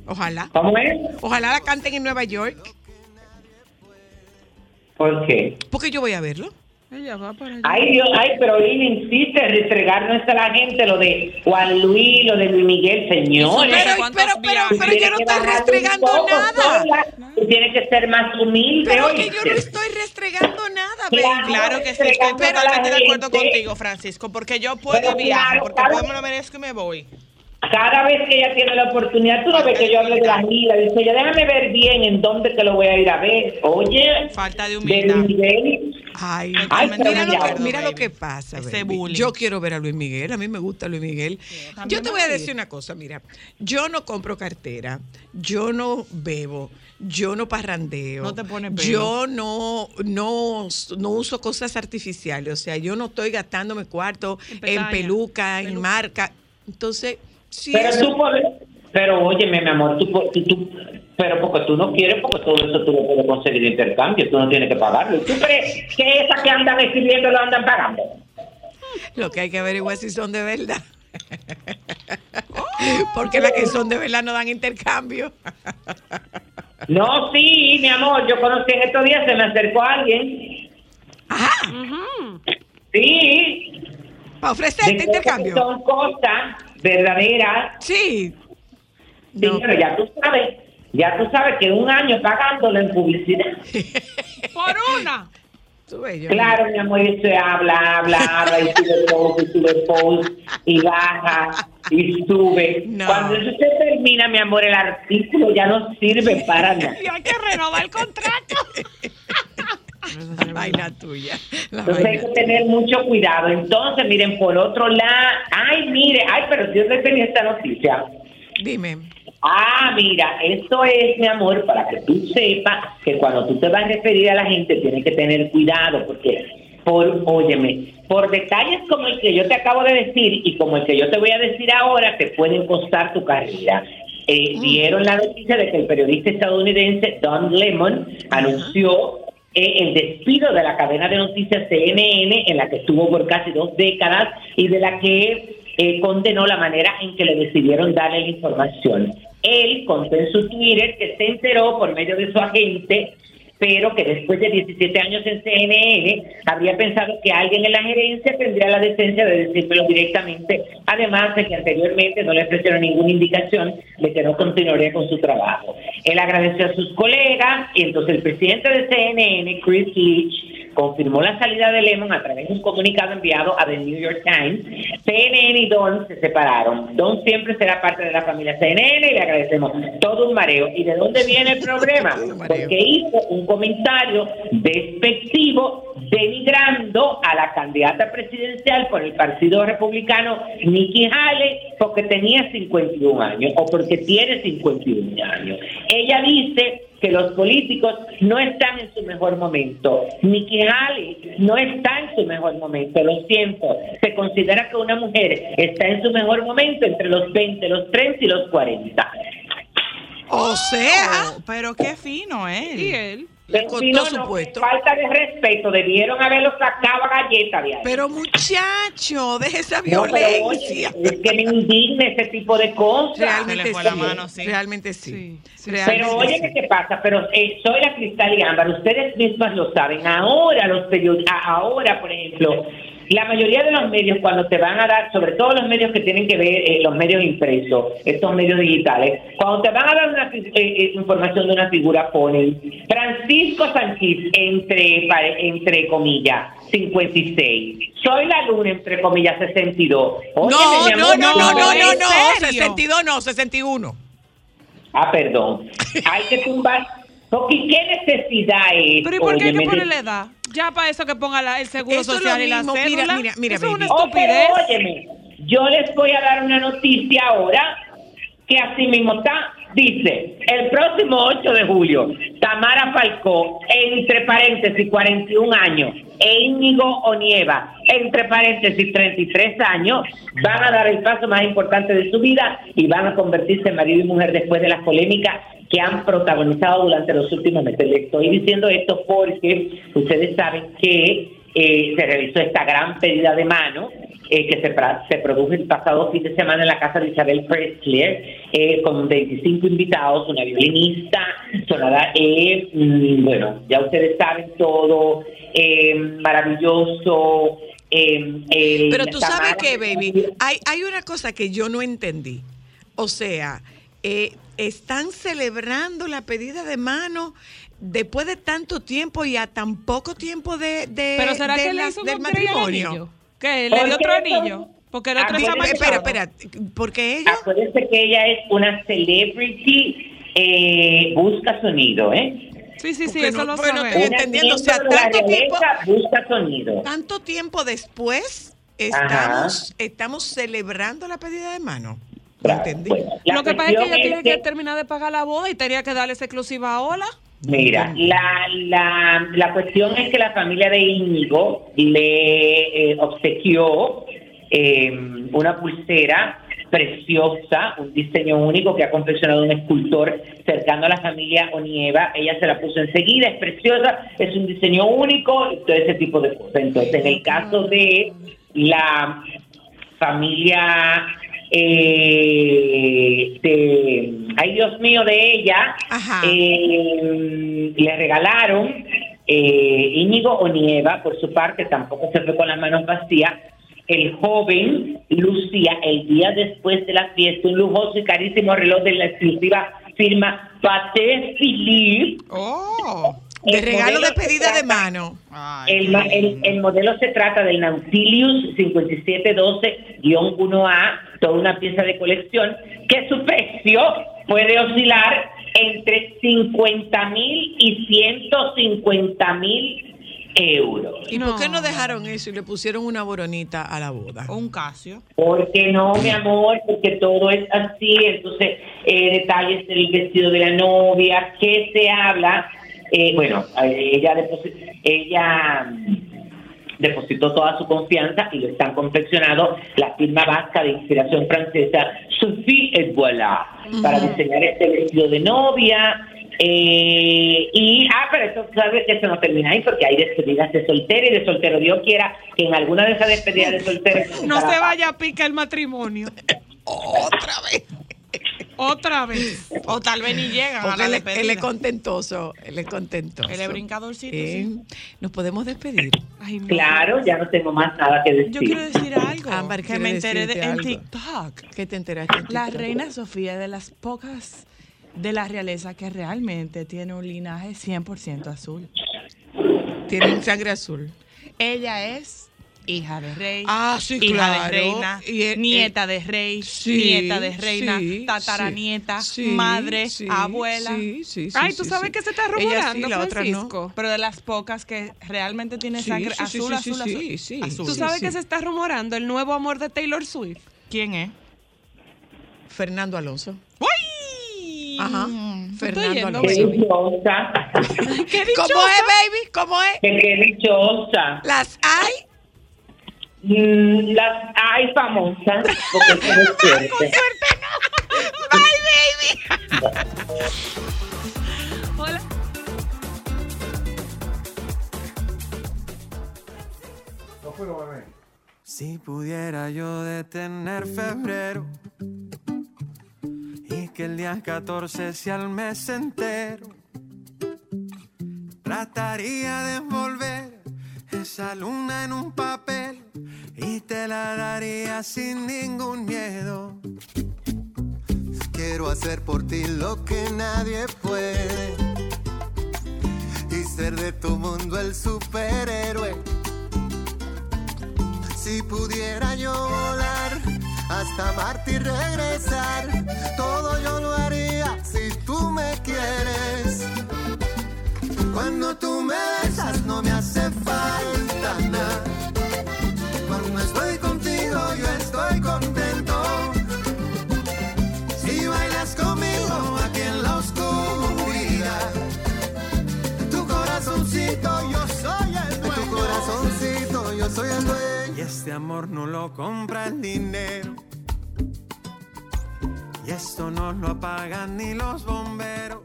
Ojalá. ¿Cómo es? Ojalá la canten en Nueva York. ¿Por qué? Porque yo voy a verlo. Ella va para allá. Ay, Dios, ay, pero él insiste en restregarnos a la gente lo de Juan Luis, lo de Luis Miguel, señores. Pero, Pero, ¿cuántos pero, pero, yo no estoy restregando nada. Tú tienes que ser más humilde. Pero que yo no estoy restregando nada, Claro. baby. Claro que sí, estoy totalmente de acuerdo contigo, Francisco, porque yo puedo claro, porque claro. puedo me lo merezco y me voy. Cada vez que ella tiene la oportunidad, tú no ves que yo hable de la gira, dice ella, déjame ver bien en dónde te lo voy a ir a ver. Oye, Falta de de humildad. Luis Miguel, Ay, mira, lo que, cuidado, mira lo baby. que pasa. Ese baby. bullying. Yo quiero ver a Luis Miguel, a mí me gusta Luis Miguel. Yo te voy a decir una cosa, mira, yo no compro cartera, yo no bebo, yo no parrandeo. No te pones pelo. Yo no, no, no uso cosas artificiales, o sea, yo no estoy gastándome cuarto En peluca, en marca. Entonces, sí, pero eso- tú pero óyeme, mi amor, tú, tú, tú- pero porque tú no quieres, porque todo eso tú lo puedes conseguir de intercambio, tú no tienes que pagarlo. ¿Tú crees que esas que andan escribiendo lo andan pagando? Lo que hay que averiguar es si son de verdad. <laughs> Porque las que son de verdad no dan intercambio. No, sí, mi amor, yo conocí en estos días, se me acercó alguien. Sí, Para ofrecerte intercambio. son cosas verdaderas. Sí. No. pero ya tú sabes, ya tú sabes que un año pagándolo en publicidad. <laughs> Por una. Claro, mi amor, y se habla, habla, habla, y sube post, y sube post, y baja, y sube. No. Cuando eso se termina, mi amor, el artículo ya no sirve para <laughs> nada. Y hay que renovar el contrato. <laughs> La tuya. La Entonces hay que tener mucho cuidado. Entonces, miren, por otro lado, ay, mire, ay, pero yo no tenía esta noticia. Dime. Ah, mira, esto es, mi amor, para que tú sepas que cuando tú te vas a referir a la gente tienes que tener cuidado, porque, por, óyeme, por detalles como el que yo te acabo de decir y como el que yo te voy a decir ahora, te pueden costar tu carrera. Eh, Dieron la noticia de que el periodista estadounidense Don Lemon anunció el despido de la cadena de noticias CNN, en la que estuvo por casi dos décadas y de la que eh, condenó la manera en que le decidieron darle la información. Él contó en su Twitter que se enteró por medio de su agente pero que después de 17 años en CNN habría pensado que alguien en la gerencia tendría la decencia de decírmelo directamente, además de que anteriormente no le ofrecieron ninguna indicación de que no continuaría con su trabajo. Él agradeció a sus colegas y entonces el presidente de CNN, Chris Leach, confirmó la salida de Lemon a través de un comunicado enviado a The New York Times. CNN y Don se separaron. Don siempre será parte de la familia CNN y le agradecemos todo un mareo. ¿Y de dónde viene el problema? <laughs> Porque hizo un comentario despectivo denigrando a la candidata presidencial por el Partido Republicano, Nikki Haley, porque tenía 51 años o porque tiene 51 años. Ella dice que los políticos no están en su mejor momento. Nikki Haley no está en su mejor momento, lo siento. Se considera que una mujer está en su mejor momento entre los 20, los 30 y los 40. O sea, Oh, pero qué fino él. Y él. Si costó no, su no, puesto. Falta de respeto, debieron haberlo sacado a galleta de ahí. Pero muchacho, deje esa No, pero violencia. oye, es que me indigna ese tipo de cosas. Realmente sí. la mano, sí. Realmente sí. Sí, sí. Realmente Pero oye, sí. ¿qué te pasa? Pero eh, soy la Cristal y Ámbar, ustedes mismas lo saben. Ahora los periodistas, ahora, por ejemplo, la mayoría de los medios cuando te van a dar, sobre todo los medios que tienen que ver, eh, los medios impresos, estos medios digitales, cuando te van a dar una eh, eh, información de una figura, ponen Francisco Sánchez, entre, entre comillas, 56. Soy la luna, entre comillas, 62. Óyeme, No, no, no, no, no, ¿en no, no. serio? 62 no, 61. Ah, perdón. Hay que tumbar. Porque ¿qué necesidad es? Pero ¿y por qué hay que ponerle edad? Ya para eso que ponga la- el seguro Eso es social y la cédula. Mira, mira, mira, eso es una baby. Oh, pero estupidez. óyeme, yo les voy a dar una noticia ahora que así mismo está. Dice, el próximo 8 de julio, Tamara Falcó, entre paréntesis, 41 años, e Íñigo Onieva, entre paréntesis, 33 años, van a dar el paso más importante de su vida y van a convertirse en marido y mujer después de las polémicas que han protagonizado durante los últimos meses. Le estoy diciendo esto porque ustedes saben que eh, se realizó esta gran pedida de mano eh, que se, se produjo el pasado fin de semana en la casa de Isabel Presley, eh, con 25 invitados, una violinista, sonada, eh, mm, bueno, ya ustedes saben todo, eh, maravilloso. eh, Pero tú sabes que, baby, hay, hay una cosa que yo no entendí. O sea, eh, están celebrando la pedida de mano después de tanto tiempo y a tan poco tiempo de, de- Pero ¿será de que le la- hizo del matrimonio. anillo? ¿Qué? ¿Le dio otro eso- anillo? Porque el otro Ah, está Espera, espera, porque ellos... Acuérdense que ella es una celebrity, eh, busca sonido, ¿eh? Sí, sí, sí, Porque eso no- lo porque no sabemos. estoy entendiendo, o sea, tanto tiempo- busca sonido. Tanto tiempo después estamos, estamos celebrando la pedida de mano. Claro, entendí. bueno, Lo que pasa es que ella tiene que que- terminar de pagar la boda y tenía que darle esa exclusiva a Ola. Mira, la, la, la cuestión es que la familia de Íñigo le eh, obsequió eh, una pulsera preciosa, un diseño único que ha confeccionado un escultor cercano a la familia Onieva. Ella se la puso enseguida, es preciosa, es un diseño único, y todo ese tipo de cosas. Entonces, en el caso de la familia eh, de, ay Dios mío, de ella, eh, le regalaron eh, Íñigo Onieva, por su parte, tampoco se fue con las manos vacías. El joven lucía el día después de la fiesta un lujoso y carísimo reloj de la exclusiva firma Patek Philippe. Oh, de El regalo de pedida de mano. Ay, El, modelo se trata del Nautilus 5712-1A, toda una pieza de colección, que su precio puede oscilar entre 50 mil y 150 mil euros. ¿Y por qué no No. dejaron eso y le pusieron una boronita a la boda? O un Casio. Porque no, mi amor, porque todo es así, entonces eh, detalles del vestido de la novia, qué se habla, Eh, bueno, eh, ella, ella mm, depositó toda su confianza y lo están confeccionando la firma vasca de inspiración francesa Sophie et Voilà para diseñar este vestido de novia. eh, y, ah, pero esto sabes que eso no termina ahí porque hay despedidas de soltero y de soltero. Dios quiera que en alguna de esas despedidas de soltero No se vaya a picar el matrimonio. <laughs> Otra vez. Otra vez. O tal vez ni llegan a Porque la él, es- él es despedida. contentoso, él es contentoso. Él es brincadorcito, Eh, sí. Nos podemos despedir. Ay. Claro, ya no tengo más nada que decir. Yo quiero decir algo Ámbar que me enteré de, en. TikTok. ¿Qué te enteraste? en La reina Sofía es de las pocas de la realeza que realmente tiene un linaje 100% azul. Tiene un sangre azul. Ella es hija de rey, Ah, sí, hija claro. de reina, Y el- nieta de rey, Sí, nieta de reina, sí, tataranieta, sí, madre, sí, abuela. Sí, sí, sí, Ay, sí, tú sabes sí. que se está rumorando, sí, la otra no. Francisco. Pero de las pocas que realmente tiene Sí, sangre sí, sí, azul, sí, azul, sí, azul, sí, sí. azul. Tú sabes sí. que se está rumorando el nuevo amor de Taylor Swift. ¿Quién es? Fernando Alonso. ¡Uy! Ajá. Fernando yendo, Qué Alonso. dichosa, <laughs> ¿Cómo es, baby? ¿Cómo es? qué dichosa. Las hay. Mm, Las hay famosas, porque eso es suerte. Hola. Si pudiera yo detener febrero y que el día 14 sea el mes entero, trataría de envolver esa luna en un papel y te la daría sin ningún miedo. Quiero hacer por ti lo que nadie puede y ser de tu mundo el superhéroe. Si pudiera yo volar hasta Marte y regresar, todo yo lo haría si tú me quieres. Cuando tú me besas no me hace falta nada. Cuando estoy contigo yo estoy contento. Si bailas conmigo aquí en la oscuridad, tu corazoncito yo soy el dueño. Tu corazoncito yo soy el dueño. Y este amor no lo compra el dinero. Y esto no lo apagan ni los bomberos.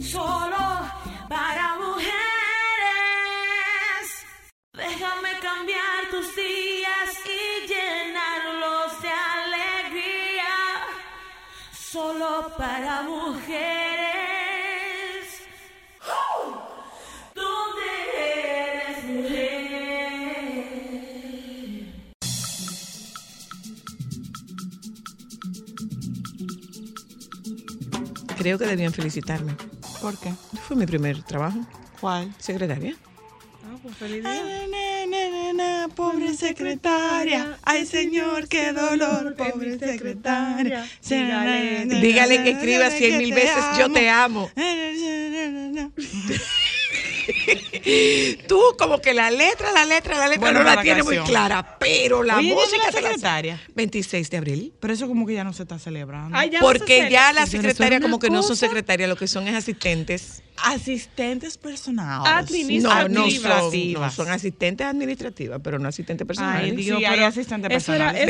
Solo para mujeres. Déjame cambiar tus días y llenarlos de alegría. Solo para mujeres. ¿Dónde eres mujer? Creo que debían felicitarme. ¿Por qué? Fue mi primer trabajo. ¿Cuál? Secretaria. Ah, pues feliz día. Na, na, na, na, pobre secretaria, ay señor, qué dolor, pobre secretaria. Dígale, Dígale que escriba cien mil veces, yo te amo. <laughs> Tú como que la letra, la letra, la letra Bueno, no la la tienes muy clara, pero la Oye, ¿dónde música la te la secretaria? 26 de abril. Pero eso como que ya no se está celebrando. Ay, ya no Porque se ya secretarias es como que no son secretarias, lo que son es asistentes. Asistentes personales. Administ- No, no son, administrativas. no, son asistentes administrativas, pero no asistentes personales. Ay, Dios, Sí, hay pero asistentes eso era, eso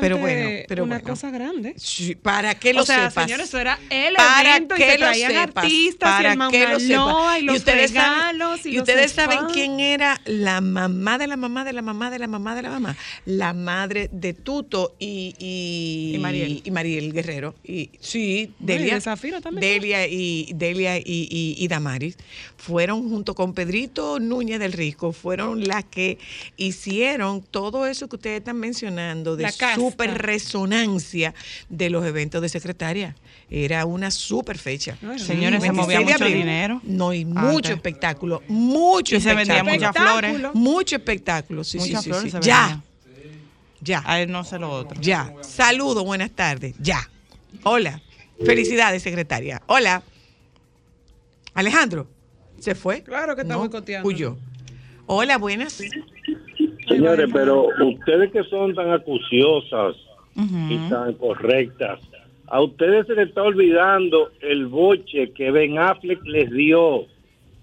Pero era bueno, pero una bueno. cosa grande. Sí, para que lo o sea, sepas. señores, eso era el para evento y que lo traían sepas, artistas para y el que lo sepas. Y los ustedes y, y los ustedes saben quién era la mamá de la mamá de la mamá de la mamá de la mamá, la madre de Tuto y y, Y Mariel. y Mariel Guerrero y sí, Delia, de Zafiro también, Delia y Delia y, y, y Damaris fueron junto con Pedrito Núñez del Risco, fueron las que hicieron todo eso que ustedes están mencionando de La super resonancia de los eventos de secretaria. Era una super fecha. Bueno, Señores, se 26 movía mucho abril. dinero. No, y Antes. mucho espectáculo, mucho Y se espectáculo. muchas flores. Espectáculo. Mucho espectáculo, sí, sí, Muchas sí, flores sí. se Ya, ya, A él no sé lo otro. ya. Saludos, buenas tardes, ya. Hola. Felicidades, secretaria. Hola. Alejandro, ¿se fue? Claro que está No, boicoteando. Huyó. Hola, buenas. Señores, pero ustedes que son tan acuciosas y tan correctas, a ustedes se les está olvidando el boche que Ben Affleck les dio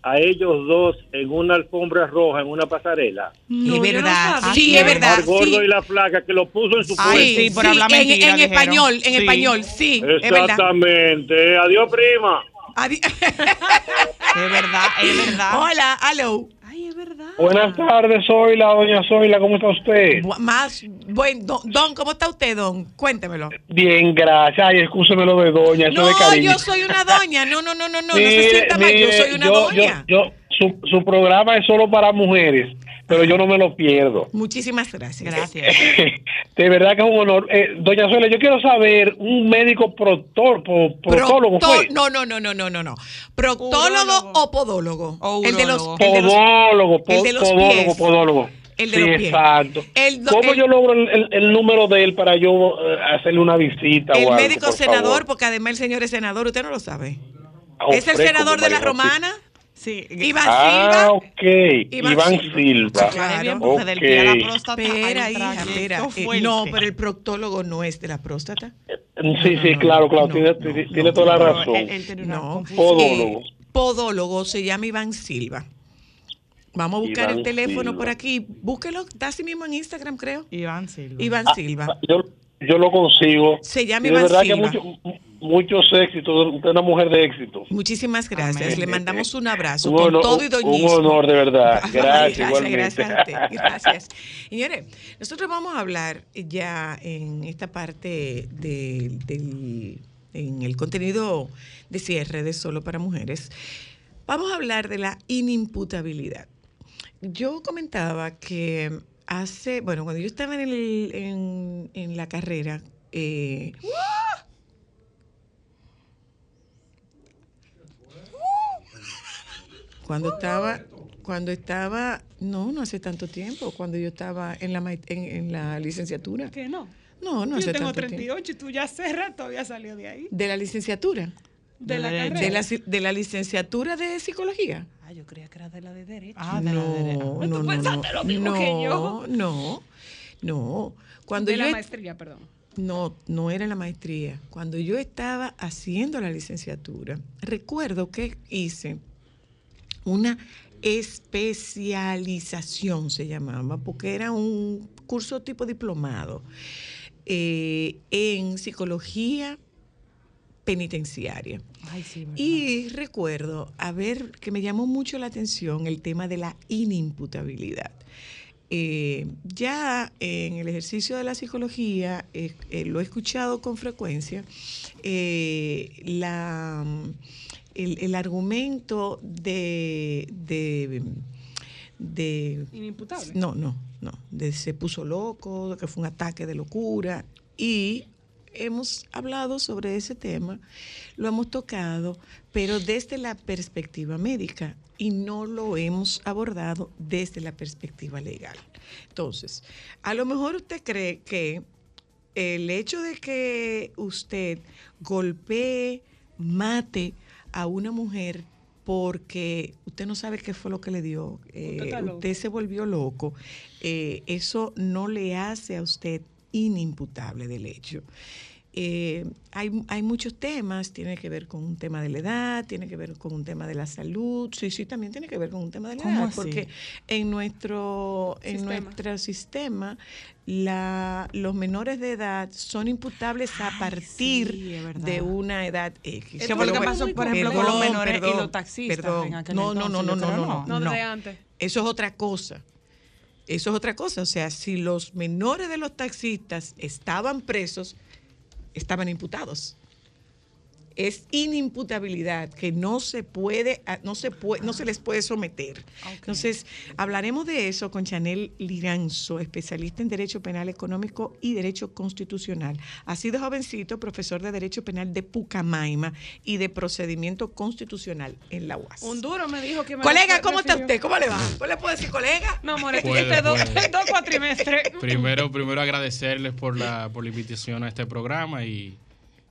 a ellos dos en una alfombra roja, en una pasarela. No, es no verdad, sí, es verdad. Al gordo sí. y la flaca que lo puso en su Ay, sí, por hablar en- mentira, En, español, en Sí. español, sí, es. Exactamente. Adiós, prima. Adi- <laughs> Es verdad, es verdad. Hola, hello. Ay, es verdad. Buenas tardes, Zoila, doña Zoila, ¿cómo está usted? Bu- Más, buen, don, don, ¿cómo está usted, don? Cuéntemelo. Bien, gracias. Ay, excúseme lo de doña, eso No, de cariño. yo soy una doña. No, no, no, no, no, no se Mire, sienta mal. Yo mire, soy una yo- doña. yo- yo- su, su programa es solo para mujeres, pero yo no me lo pierdo. Muchísimas gracias. Gracias. <laughs> De verdad que es un honor. Eh, doña Zoila, yo quiero saber, un médico proctor, pro- proctólogo Procto- fue. no, no, no, no, no, no, no. Proctólogo Urólogo. o podólogo. O el de los, Podólogo, po- el de los podólogo, pies. podólogo. El de sí, los pies. exacto. El do- ¿Cómo el- yo logro el, el- el número de él para yo eh, hacerle una visita el o algo, médico por senador, favor? porque además el señor es senador, usted no lo sabe. Ah, es el senador de la romana, Sí. Iván Ah, Silva. ok. Iván Iván, Silva. Silva. Claro. Bien, porque del pie a Ok. la próstata hay Espera, un hija, trayecto espera. Eh, no, pero el proctólogo no es de la próstata. Sí, sí, claro, claro. no, tiene no, tiene- no, tiene toda la razón. él, él tiene una No. confusión. Podólogo. Eh, podólogo se llama Iván Silva. Vamos a buscar Iván el teléfono Silva. por aquí. Búsquelo, está así mismo en Instagram, creo. Iván Silva. Iván Ah, Silva. Yo, yo lo consigo. Se llama Iván Silva. que mucho- muchos éxitos. Usted es una mujer de éxito. Muchísimas gracias. Amén. Le mandamos un abrazo Un con honor- todo y un doñismo. honor, de verdad. <laughs> Ay, Gracias, igualmente. gracias a usted. <laughs> Gracias. Señores, nosotros vamos a hablar ya en esta parte de- del en el contenido de cierre de Solo para Mujeres. Vamos a hablar de la inimputabilidad. Yo comentaba que hace, bueno, cuando yo estaba en, el- en- en la carrera, eh, cuando estaba, cuando estaba, no, no hace tanto tiempo, cuando yo estaba en la, ma- en, en la licenciatura. ¿Qué no? No, no Yo hace tengo tanto tiempo. 38 y tú ya hace rato habías salido de ahí. De la licenciatura. De la. De la, de la licenciatura de psicología. Ah, yo creía que era de la de derecho. Ah, de la de derecho. No, Tú no, no, pensaste no, lo mismo que yo. no, no. Cuando de yo la est- maestría, perdón. no, no era la maestría. Cuando yo estaba haciendo la licenciatura, recuerdo que hice una especialización, se llamaba, porque era un curso tipo diplomado eh, en psicología penitenciaria. Ay, sí, verdad. Y recuerdo, a ver, que me llamó mucho la atención el tema de la inimputabilidad. Eh, ya en el ejercicio de la psicología, eh, eh, lo he escuchado con frecuencia, la, el, el argumento de, de, de Inimputable. no, no, no. De se puso loco, que fue un ataque de locura. Y hemos hablado sobre ese tema, lo hemos tocado, pero desde la perspectiva médica y no lo hemos abordado desde la perspectiva legal. Entonces, a lo mejor usted cree que el hecho de que usted golpee, mate a una mujer porque usted no sabe qué fue lo que le dio, eh, usted se volvió loco, eh, eso no le hace a usted inimputable del hecho. Eh, hay, hay muchos temas, tiene que ver con un tema de la edad, tiene que ver con un tema de la salud, sí, sí, también tiene que ver con un tema de la ¿Cómo edad, así? porque en nuestro, en Sistema. nuestro sistema la, los menores de edad son imputables a Ay, partir sí, de una edad X. Eso ¿Qué fue lo que pasó, por ejemplo, con los menores y los taxistas perdón. en aquel no, no, no, no, no, no, No, no. desde antes. Eso es otra cosa. Eso es otra cosa. O sea, si los menores de los taxistas estaban presos, estaban imputados. Es inimputabilidad que no se puede, ah, no se puede, no se les puede someter. Entonces, hablaremos de eso con Chanel Liranzo, especialista en Derecho Penal Económico y Derecho Constitucional. Ha sido jovencito, profesor de Derecho Penal de Pucamaima y de Procedimiento Constitucional en la UAS. Un duro me dijo que me Colega, ¿cómo está usted? ¿Cómo le va? ¿Cómo le puedo decir colega? No, amor, este, este dos, <laughs> dos cuatrimestres. Primero, primero agradecerles por la, por la invitación a este programa y,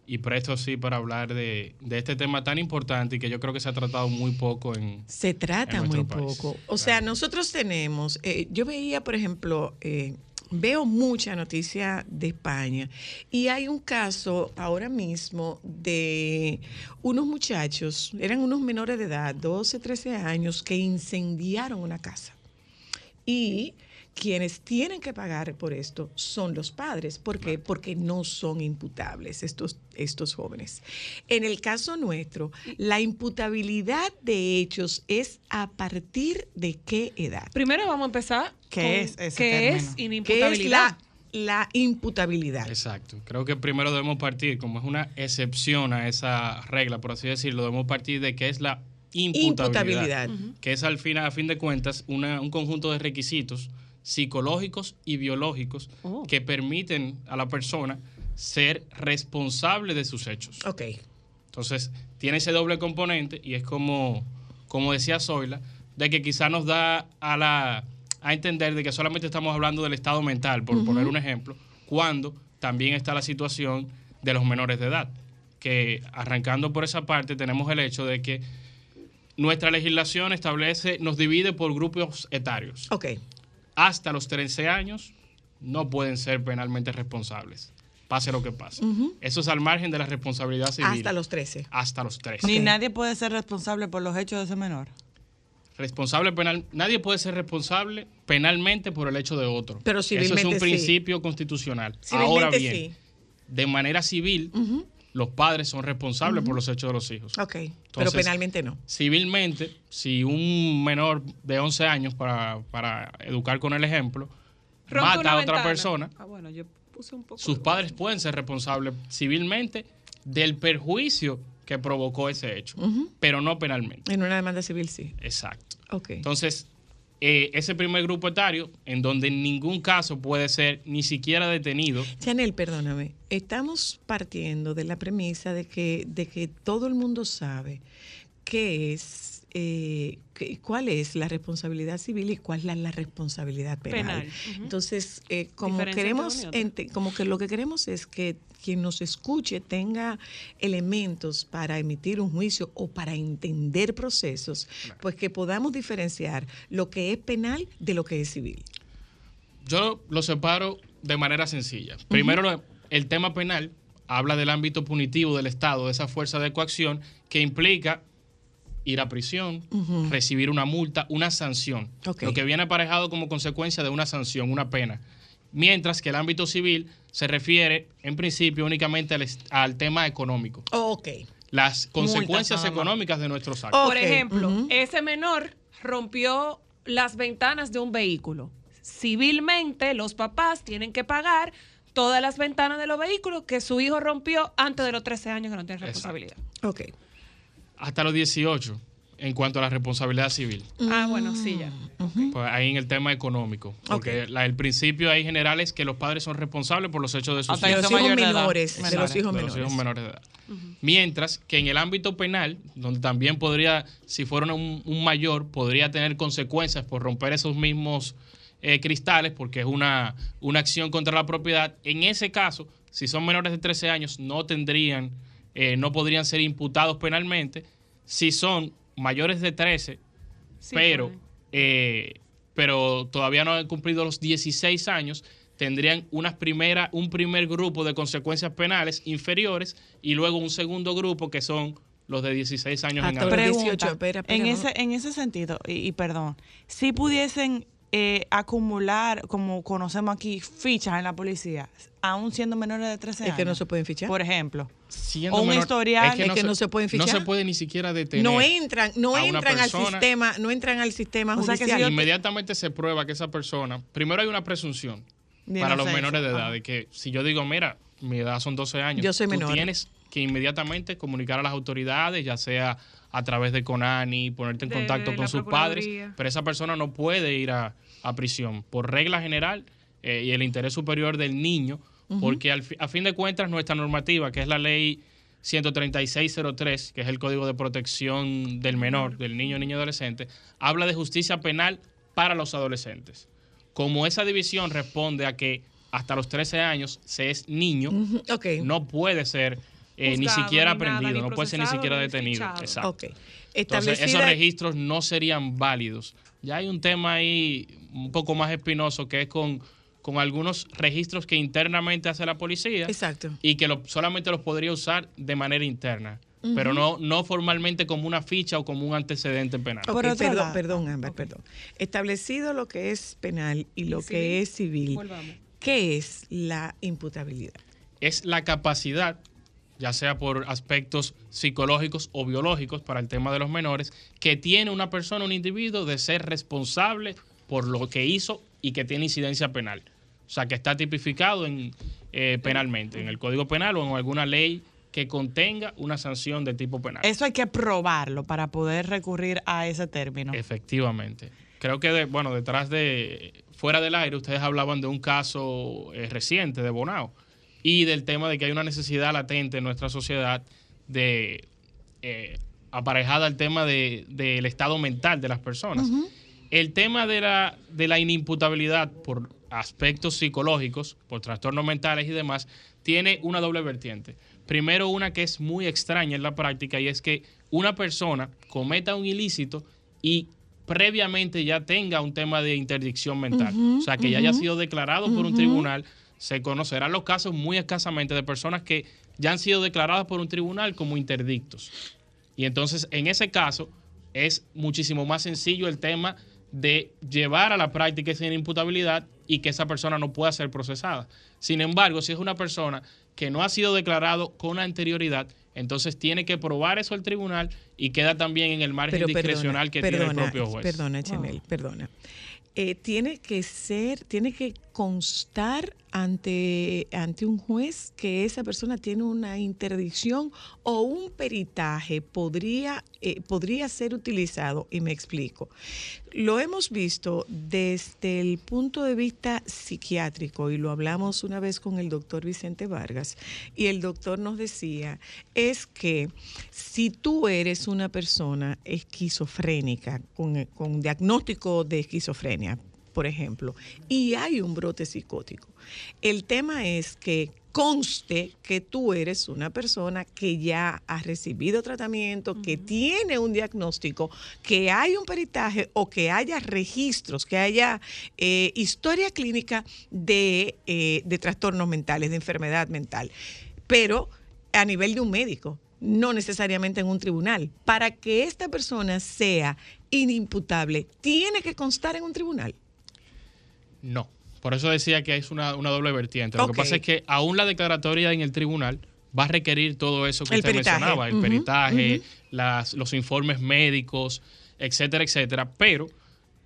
y presto sí para hablar de, de este tema tan importante y que yo creo que se ha tratado muy poco en... Se trata en muy país. poco. O sea, nosotros tenemos, eh, yo veía, por ejemplo, eh, veo mucha noticia de España y hay un caso ahora mismo de unos muchachos, eran unos menores de edad, 12, 13 años, que incendiaron una casa y quienes tienen que pagar por esto son los padres. ¿Por qué? Porque no son imputables estos, estos jóvenes. En el caso nuestro, la imputabilidad de hechos es a partir de qué edad. Primero vamos a empezar. ¿Qué con es ese ¿Qué es término? ¿Qué es inimputabilidad? la, la imputabilidad? Exacto. Creo que primero debemos partir, como es una excepción a esa regla, por así decirlo, debemos partir de qué es la imputabilidad. Imputabilidad. Que es al fin, a fin de cuentas una- un conjunto de requisitos psicológicos y biológicos Oh. que permiten a la persona ser responsable de sus hechos. Ok. Entonces, tiene ese doble componente y es como, como decía Zoila, de que quizá nos da a, la, a entender de que solamente estamos hablando del estado mental, por poner un ejemplo, cuando también está la situación de los menores de edad. Que arrancando por esa parte tenemos el hecho de que nuestra legislación establece, nos divide por grupos etarios. Ok. Hasta los 13 años no pueden ser penalmente responsables, pase lo que pase. Eso es al margen de la responsabilidad civil. Hasta los 13. Hasta los 13. Ni nadie puede ser responsable por los hechos de ese menor. Responsable penal, nadie puede ser responsable penalmente por el hecho de otro. Pero Eso es un sí. principio constitucional. Civilmente Ahora bien, sí. de manera civil, los padres son responsables por los hechos de los hijos. Ok. Pero penalmente no. Civilmente, si un menor de 11 años, para, para educar con el ejemplo, Rompe mata a otra ventana. persona, Ah, bueno, yo puse un poco. sus padres pueden ser responsables civilmente del perjuicio que provocó ese hecho, pero no penalmente. En una demanda civil sí. Exacto. Ok. Entonces, eh, ese primer grupo etario, en donde en ningún caso puede ser ni siquiera detenido, Chanel, perdóname. Estamos partiendo de la premisa de que, de que todo el mundo sabe qué es, eh, qué- cuál es la responsabilidad civil y cuál es la, la responsabilidad penal. Entonces, eh, como Diferencia queremos, como que lo que queremos es que quien nos escuche tenga elementos para emitir un juicio o para entender procesos, pues que podamos diferenciar lo que es penal de lo que es civil. yo lo separo de manera sencilla. Primero, el tema penal habla del ámbito punitivo del Estado, de esa fuerza de coacción que implica ir a prisión, recibir una multa, una sanción. Lo que viene aparejado como consecuencia de una sanción, una pena. Mientras que el ámbito civil se refiere, en principio, únicamente al, tema económico. Ok. Las consecuencias económicas de nuestros actos. Por ejemplo, ese menor rompió las ventanas de un vehículo. Civilmente, los papás tienen que pagar todas las ventanas de los vehículos que su hijo rompió antes de los 13 años que no tiene Exacto. responsabilidad. Ok. Hasta los 18, en cuanto a la responsabilidad civil. Ah, bueno, sí, ya. Pues ahí en el tema económico. Porque la- el principio ahí general es que los padres son responsables por los hechos de sus hijos. los Hijo hijos mayor de edad. menores. De los hijos menores. hijos menores de edad. Mientras que en el ámbito penal, donde también podría, si fuera un, un mayor, podría tener consecuencias por romper esos mismos eh, cristales, porque es una, una acción contra la propiedad. En ese caso, si son menores de 13 años, no tendrían, eh, no podrían ser imputados penalmente. Si son mayores de 13, Sí, pero, eh, pero todavía no han cumplido los 16 años, tendrían unas primera, un primer grupo de consecuencias penales inferiores y luego un segundo grupo que son los de 16 años en adelante. 18, Pregunta, espera, espera, en, no. ese, en ese sentido, y, y perdón, si pudiesen eh, acumular, como conocemos aquí, fichas en la policía, aún siendo menores de 13 Es años. que no se pueden fichar. Por ejemplo. Siendo o un menor- historial. Es que no se pueden No fichar. se puede ni siquiera detener. no entran, no a una entran al sistema, no entran al sistema O sea que si te- Inmediatamente se prueba que esa persona, primero hay una presunción De para los menores de edad, de que si yo digo, mira, mi edad son 12 años, Yo soy tú menor. tienes que inmediatamente comunicar a las autoridades, ya sea a través de Conani, ponerte en De contacto con sus padres, pero esa persona no puede ir a, a prisión. Por regla general eh, y el interés superior del niño, porque al fi- a fin de cuentas nuestra normativa, que es la ley 13603, que es el Código de Protección del Menor, del niño, niño y adolescente, habla de justicia penal para los adolescentes. Como esa división responde a que hasta los 13 años se es niño, no puede ser eh, ni siquiera ni nada, aprendido, ni no puede ser ni siquiera ni detenido. fichado. Exacto. Entonces, esos registros no serían válidos. Ya hay un tema ahí un poco más espinoso que es con, con algunos registros que internamente hace la policía Exacto. y que lo- solamente los podría usar de manera interna. pero no, no formalmente como una ficha o como un antecedente penal. Por perdón, lado- perdón, Ámbar, perdón. Establecido lo que es penal y lo que civil? es civil, Volvamos. ¿qué es la imputabilidad? es la capacidad, ya sea por aspectos psicológicos o biológicos para el tema de los menores, que tiene una persona, un individuo, de ser responsable por lo que hizo y que tiene incidencia penal. O sea, que está tipificado en, eh, penalmente, en el Código Penal o en alguna ley que contenga una sanción de tipo penal. Eso hay que probarlo para poder recurrir a ese término. Efectivamente. Creo que, de- bueno, detrás de, fuera del aire, ustedes hablaban de un caso eh, reciente de Bonao y del tema de que hay una necesidad latente en nuestra sociedad de, eh, aparejada al tema de- del estado mental de las personas. El tema de la, de la inimputabilidad por aspectos psicológicos, por trastornos mentales y demás, tiene una doble vertiente. Primero, una que es muy extraña en la práctica y es que una persona cometa un ilícito y previamente ya tenga un tema de interdicción mental. O sea, que ya haya sido declarado por un tribunal. Se conocerán los casos muy escasamente de personas que ya han sido declaradas por un tribunal como interdictos. Y entonces, en ese caso, es muchísimo más sencillo el tema de llevar a la práctica esa inimputabilidad y que esa persona no pueda ser procesada. Sin embargo, si es una persona que no ha sido declarado con anterioridad, entonces tiene que probar eso al tribunal y queda también en el margen Pero discrecional que tiene el propio juez. Perdona, Chanel, perdona. Eh, tiene que ser, tiene que constar ante, ante un juez que esa persona tiene una interdicción o un peritaje podría, eh, podría ser utilizado, y me explico. Lo hemos visto desde el punto de vista psiquiátrico y lo hablamos una vez con el doctor Vicente Vargas y el doctor nos decía, es que si tú eres una persona esquizofrénica con, con diagnóstico de esquizofrenia, por ejemplo, y hay un brote psicótico, el tema es que conste que tú eres una persona que ya ha recibido tratamiento, que tiene un diagnóstico, que hay un peritaje o que haya registros, que haya eh, historia clínica de, eh, de trastornos mentales, de enfermedad mental, pero a nivel de un médico, no necesariamente en un tribunal. Para que esta persona sea inimputable, tiene que constar en un tribunal. No. Por eso decía que es una, una doble vertiente. Lo que pasa es que aún la declaratoria en el tribunal va a requerir todo eso que El usted peritaje. mencionaba, el peritaje, las, los informes médicos, etcétera, etcétera. Pero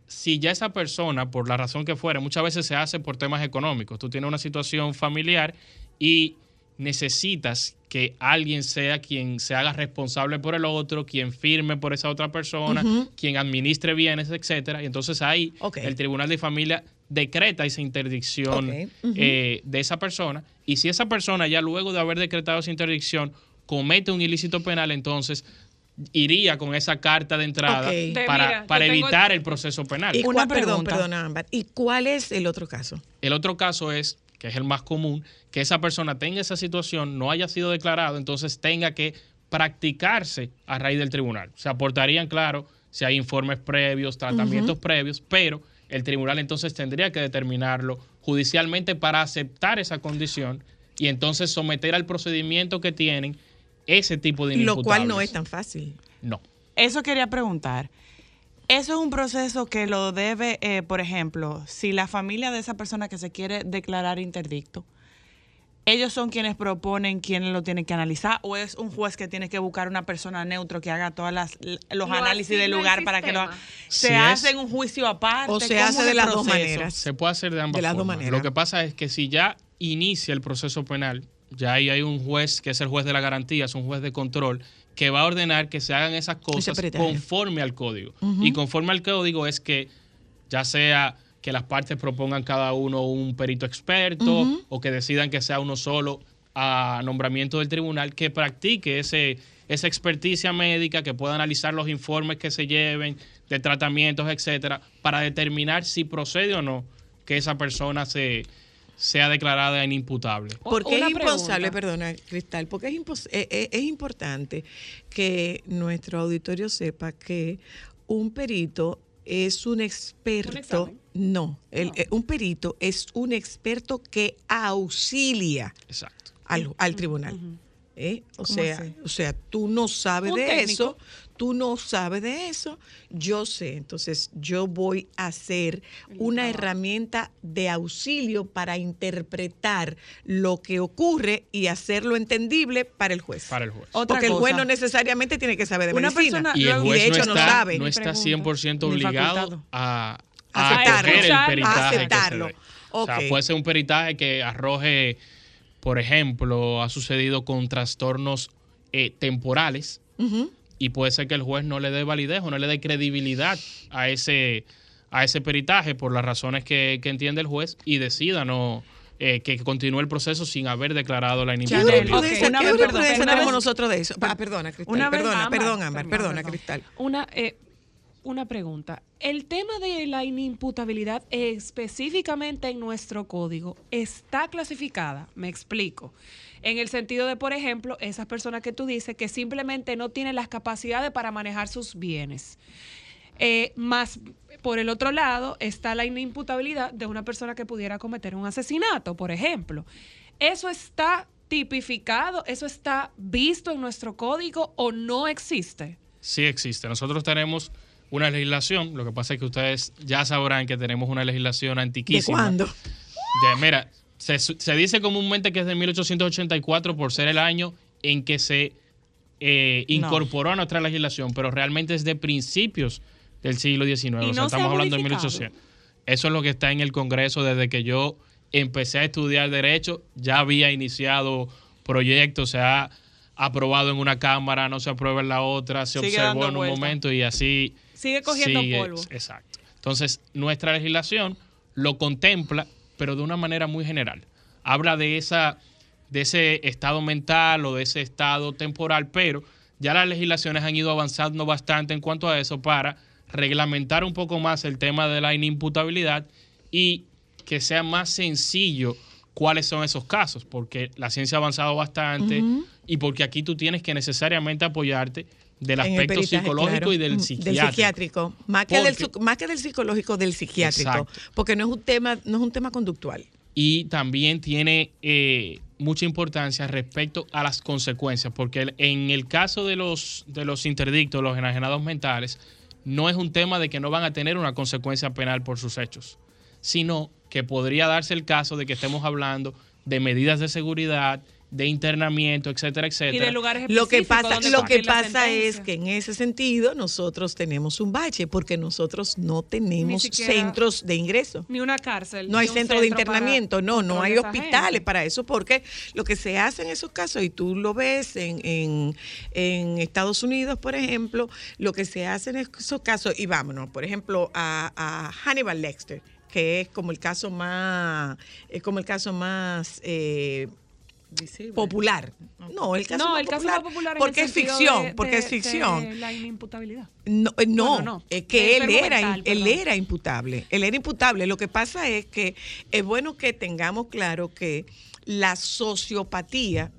si ya esa persona, por la razón que fuera, muchas veces se hace por temas económicos. Tú tienes una situación familiar y necesitas que alguien sea quien se haga responsable por el otro, quien firme por esa otra persona, quien administre bienes, etcétera. Y entonces ahí el Tribunal de Familia decreta esa interdicción eh, de esa persona. Y si esa persona ya luego de haber decretado esa interdicción comete un ilícito penal, entonces iría con esa carta de entrada para, mira, para tengo- evitar el proceso penal. ¿Y Una cuál, perdón, pregunta. perdón, Ámbar. ¿Y cuál es el otro caso? El otro caso es, que es el más común, que esa persona tenga esa situación, no haya sido declarado, entonces tenga que practicarse a raíz del tribunal. Se aportarían, claro, si hay informes previos, tratamientos previos, pero el tribunal entonces tendría que determinarlo judicialmente para aceptar esa condición y entonces someter al procedimiento que tienen ese tipo de Lo cual no es tan fácil. No. Eso quería preguntar. Eso es un proceso que lo debe, eh, por ejemplo, si la familia de esa persona que se quiere declarar interdicto, ellos son quienes proponen quiénes lo tienen que analizar o es un juez que tiene que buscar una persona neutro que haga todas las los Lo análisis del lugar para que lo sistema. se Si hace en un juicio aparte O se ¿Cómo hace de las dos maneras. Se puede hacer de ambas De las dos formas. maneras. Lo que pasa es que si ya inicia el proceso penal, ya ahí hay un juez que es el juez de la garantía, es un juez de control, que va a ordenar que se hagan esas cosas conforme al código. Y conforme al código es que ya sea que las partes propongan cada uno un perito experto o que decidan que sea uno solo a nombramiento del tribunal que practique ese, esa experticia médica, que pueda analizar los informes que se lleven de tratamientos, etcétera, para determinar si procede o no que esa persona se sea declarada inimputable. O- Porque es impensable, perdona, Cristal, porque es, impos- eh, eh, es importante que nuestro auditorio sepa que un perito es un experto. no, el- eh, un perito es un experto que auxilia Exacto. al, al tribunal. ¿eh? O ¿Cómo sea, así? o sea, tú no sabes Un de técnico. eso, tú no sabes de eso, yo sé. Entonces, yo voy a hacer una herramienta de auxilio para interpretar lo que ocurre y hacerlo entendible para el juez. Para el juez. Otra Porque el juez no necesariamente tiene que saber de Una medicina. persona- Y el juez de hecho, no no está, sabe. no está Pregunta. 100% Ni obligado a, a Aceptarlo. el se Aceptarlo. O sea, puede ser un peritaje que arroje, por ejemplo, ha sucedido con trastornos eh, temporales. Y puede ser que el juez no le dé validez o no le dé credibilidad a ese, a ese peritaje por las razones que, que entiende el juez y decida no eh, que continúe el proceso sin haber declarado la ¿Qué inimputabilidad. jurisprudencia, qué perdón, jurisprudencia tenemos vez- nosotros de eso? Ah, perdona, Cristal. Una vez- perdona, Ámbar, perdón, Ámbar, perdón, perdona, perdón. Cristal. Una, eh, una pregunta. El tema de la inimputabilidad específicamente en nuestro código está clasificada, me explico. En el sentido de, por ejemplo, esas personas que tú dices que simplemente no tienen las capacidades para manejar sus bienes. Eh, más, por el otro lado, está la inimputabilidad de una persona que pudiera cometer un asesinato, por ejemplo. ¿Eso está tipificado? ¿Eso está visto en nuestro código o no existe? Sí existe. Nosotros tenemos una legislación, lo que pasa es que ustedes ya sabrán que tenemos una legislación ¿De antiquísima. cuándo? De- mira, se, dice comúnmente que es de 1884 por ser el año en que se eh, incorporó a nuestra legislación, pero realmente es de principios del siglo XIX. ¿Y o sea, no se ha estamos hablando de modificado? 1800. Eso es lo que está en el Congreso desde que yo empecé a estudiar Derecho. Ya había iniciado proyectos, se ha aprobado en una Cámara, no se aprueba en la otra, se Sigue observó en un vuelta. momento y así Sigue cogiendo sigue- polvo. Exacto. Entonces, nuestra legislación lo contempla, pero de una manera muy general. Habla de esa de ese estado mental o de ese estado temporal, pero ya las legislaciones han ido avanzando bastante en cuanto a eso para reglamentar un poco más el tema de la inimputabilidad y que sea más sencillo cuáles son esos casos, porque la ciencia ha avanzado bastante y porque aquí tú tienes que necesariamente apoyarte del aspecto peritaje, psicológico claro. y del Mm, psiquiátrico. Del psiquiátrico. Más que, del, más que del psicológico, del psiquiátrico. Exacto. Porque no es un tema, no es un tema conductual. y también tiene eh, mucha importancia respecto a las consecuencias, porque en el caso de los, de los interdictos, los enajenados mentales, no es un tema de que no van a tener una consecuencia penal por sus hechos, sino que podría darse el caso de que estemos hablando de medidas de seguridad, de internamiento, etcétera, Y etcétera. de lugares Lo que específicos pasa, donde lo que pasa es que en ese sentido nosotros tenemos un bache porque nosotros no tenemos siquiera- centros de ingreso. Ni una cárcel. No hay centro de internamiento, no, no hay hospitales gente. para eso, porque lo que se hace en esos casos, y tú lo ves en, en, en Estados Unidos, por ejemplo, lo que se hace en esos casos, y vámonos, por ejemplo, a, a Hannibal Lecter, que es como el caso más, es como el caso más eh, popular. No, el caso No, más el caso popular, más popular porque es ficción, de- porque de- es ficción. de la inimputabilidad. No, eh, no, Bueno, no. es que él era, mental, él perdón. era imputable. Él era imputable. Lo que pasa es que es bueno que tengamos claro que la sociopatía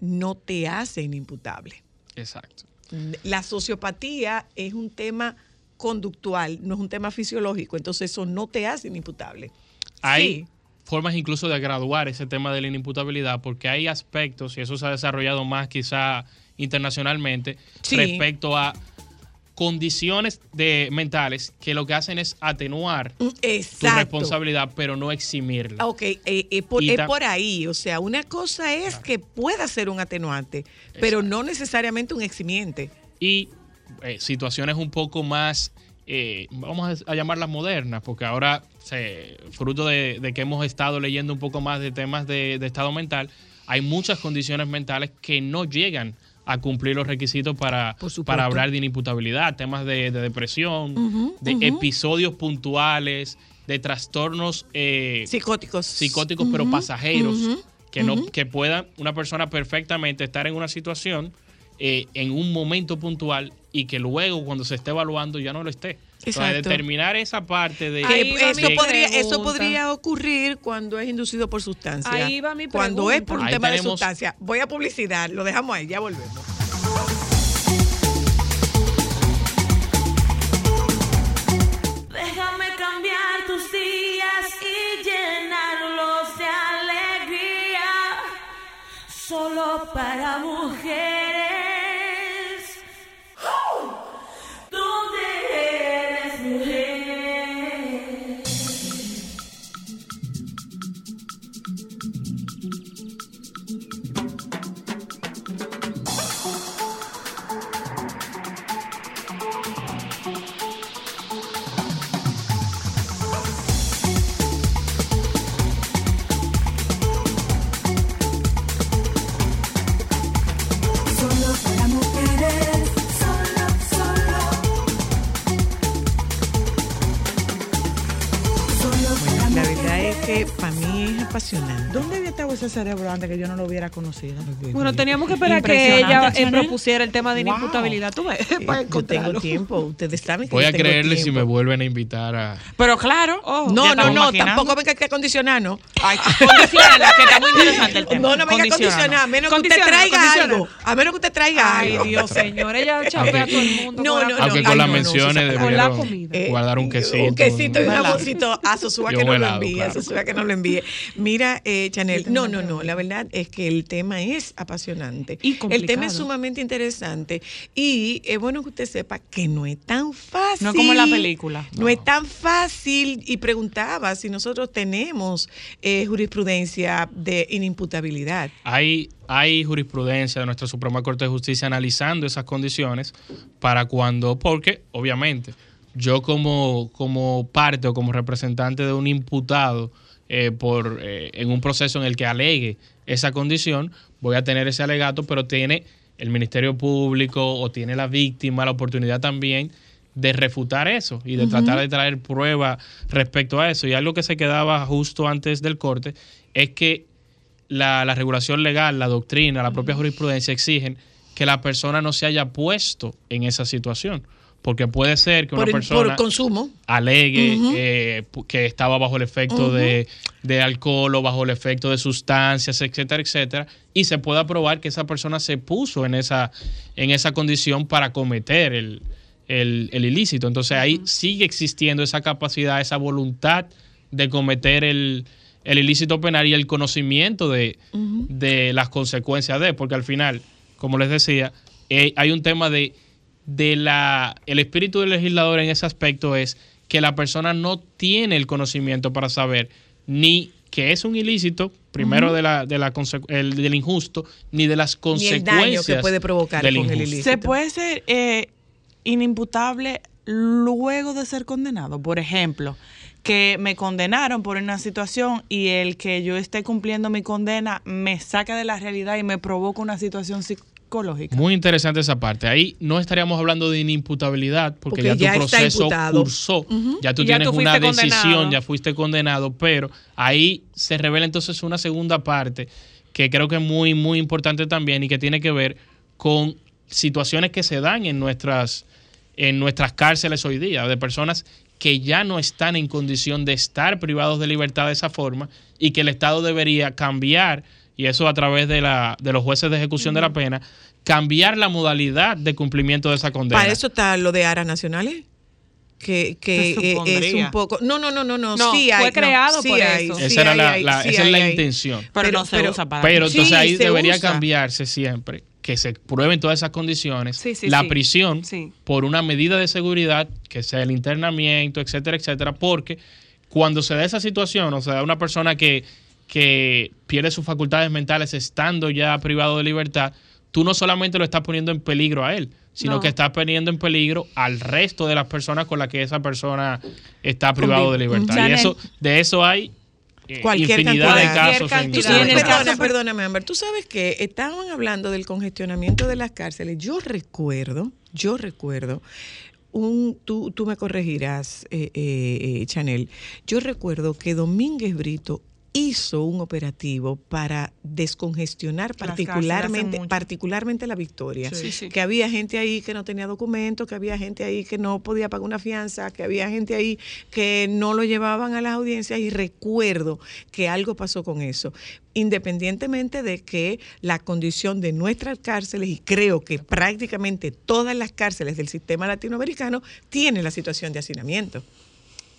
no te hace inimputable. Exacto. La sociopatía es un tema conductual, no es un tema fisiológico, entonces eso no te hace inimputable. Sí. Formas incluso de graduar ese tema de la inimputabilidad, porque hay aspectos, y eso se ha desarrollado más quizá internacionalmente, Sí. respecto a condiciones de, mentales que lo que hacen es atenuar tu Exacto. responsabilidad, pero no eximirla. Ok, eh, eh, por, es por ahí. O sea, una cosa es que pueda ser un atenuante, pero no necesariamente un eximiente. y eh, situaciones un poco más, eh, vamos a, llamarlas modernas, porque ahora, se- fruto de, de que hemos estado leyendo un poco más de temas de, de estado mental, hay muchas condiciones mentales que no llegan a cumplir los requisitos para, para hablar de inimputabilidad, temas de, de depresión, de episodios puntuales, de trastornos eh, Psicóticos. psicóticos pero pasajeros que no que pueda una persona perfectamente estar en una situación eh, en un momento puntual y que luego cuando se esté evaluando ya no lo esté. Entonces, Exacto. determinar esa parte de, Ahí eso, mi podría, eso pregunta. podría ocurrir cuando es inducido por sustancia. Ahí va mi Cuando es por un Ahí tema de tenemos- sustancia. Voy a publicidad, lo dejamos ahí, ya volvemos. Déjame cambiar tus días y llenarlos de alegría. solo para mujeres. Cerebro antes que yo no lo hubiera conocido? Bueno, teníamos que esperar que ella eh, propusiera el tema de Wow. inimputabilidad. Tú ves, Eh, para yo tengo tiempo, ustedes saben que Voy yo a tengo creerle si tiempo. me vuelven a invitar a. Pero claro. No, ya no, estamos no, maquinando. tampoco venga que acondicionar, ¿no? Ay, <laughs> condicionala, que está muy interesante el tema. No, no venga a condicionar, a menos que usted traiga algo. A menos que usted traiga Ay, algo. Dios, señor. Ella chapea a todo el mundo. No, no, la- Aunque no, con ay, las no, no, menciones Susana. Con la debieron comida. Eh, <laughs> guardar un quesito. Un quesito y un jamoncito a Sosúa que un no lo envíe, a. Sosúa que no lo envíe. Mira, eh, Chanel, no, no, no, la verdad es que el tema es apasionante. Y el tema es sumamente interesante y es bueno que usted sepa que no es tan fácil. No es como en la película. No, es tan fácil y preguntaba si nosotros tenemos eh, jurisprudencia de inimputabilidad. Hay, hay jurisprudencia de nuestra Suprema Corte de Justicia analizando esas condiciones para cuando, porque obviamente yo como, como parte o como representante de un imputado eh, por, eh, en un proceso en el que alegue esa condición, voy a tener ese alegato, pero tiene el Ministerio Público o tiene la víctima la oportunidad también de refutar eso y de tratar de traer prueba respecto a eso. Y algo que se quedaba justo antes del corte es que la, la regulación legal, la doctrina, la propia jurisprudencia exigen que la persona no se haya puesto en esa situación. Porque puede ser que una Por, persona por consumo. alegue eh, que estaba bajo el efecto de, de alcohol o bajo el efecto de sustancias, etcétera, etcétera, y se pueda probar que esa persona se puso en esa, en esa condición para cometer el, el- el ilícito. Entonces ahí sigue existiendo esa capacidad, esa voluntad de cometer el, el ilícito penal y el conocimiento de, de las consecuencias de, porque al final, como les decía, eh, hay un tema de, de la, el espíritu del legislador en ese aspecto es que la persona no tiene el conocimiento para saber ni que es un ilícito, primero de la, de la el- del injusto, ni de las Ni consecuencias el daño que puede provocar del con el injusto. ilícito. ¿Se puede ser eh, inimputable luego de ser condenado? Por ejemplo, que me condenaron por una situación y el que yo esté cumpliendo mi condena me saca de la realidad y me provoca una situación psicológica. Muy interesante esa parte. Ahí no estaríamos hablando de inimputabilidad porque, Porque ya ya tu proceso cursó, ya tú Y ya tienes tú una decisión, condenado. ya fuiste condenado, pero ahí se revela entonces una segunda parte que creo que es muy, muy importante también y que tiene que ver con situaciones que se dan en nuestras, en nuestras cárceles hoy día, de personas que ya no están en condición de estar privados de libertad de esa forma y que el Estado debería cambiar, y eso a través de, la, de los jueces de ejecución de la pena, cambiar la modalidad de cumplimiento de esa condena. Para eso está lo de aras nacionales. Que, que eh, es un poco. No, no, no, no, no. No, sí fue hay, creado no, sí por hay, eso. sí esa era hay, la, hay, la- sí esa es la hay. intención. Pero, Pero- no se pero- usa para Pero Sí, entonces ahí debería usa. cambiarse siempre, que se prueben todas esas condiciones, Sí, sí, la sí. prisión Sí. por una medida de seguridad, que sea el internamiento, etcétera, etcétera, porque cuando se da esa situación, o sea, una persona que, que pierde sus facultades mentales estando ya privado de libertad, tú no solamente lo estás poniendo en peligro a él, sino No. que estás poniendo en peligro al resto de las personas con las que esa persona está privado de libertad. Y eso, de eso hay eh, Cualquier infinidad de casos. Cualquier cantidad. sabes, en el perdona, caso- perdóname, Amber. Tú sabes que estaban hablando del congestionamiento de las cárceles. Yo recuerdo, yo recuerdo, un, tú, tú me corregirás, eh, eh, eh, Chanel. Yo recuerdo que Domínguez Brito hizo un operativo para descongestionar particularmente, particularmente la Victoria. Sí, sí. Que había gente ahí que no tenía documentos, que había gente ahí que no podía pagar una fianza, que había gente ahí que no lo llevaban a las audiencias y recuerdo que algo pasó con eso. Independientemente de que la condición de nuestras cárceles, y creo que prácticamente todas las cárceles del sistema latinoamericano tienen la situación de hacinamiento.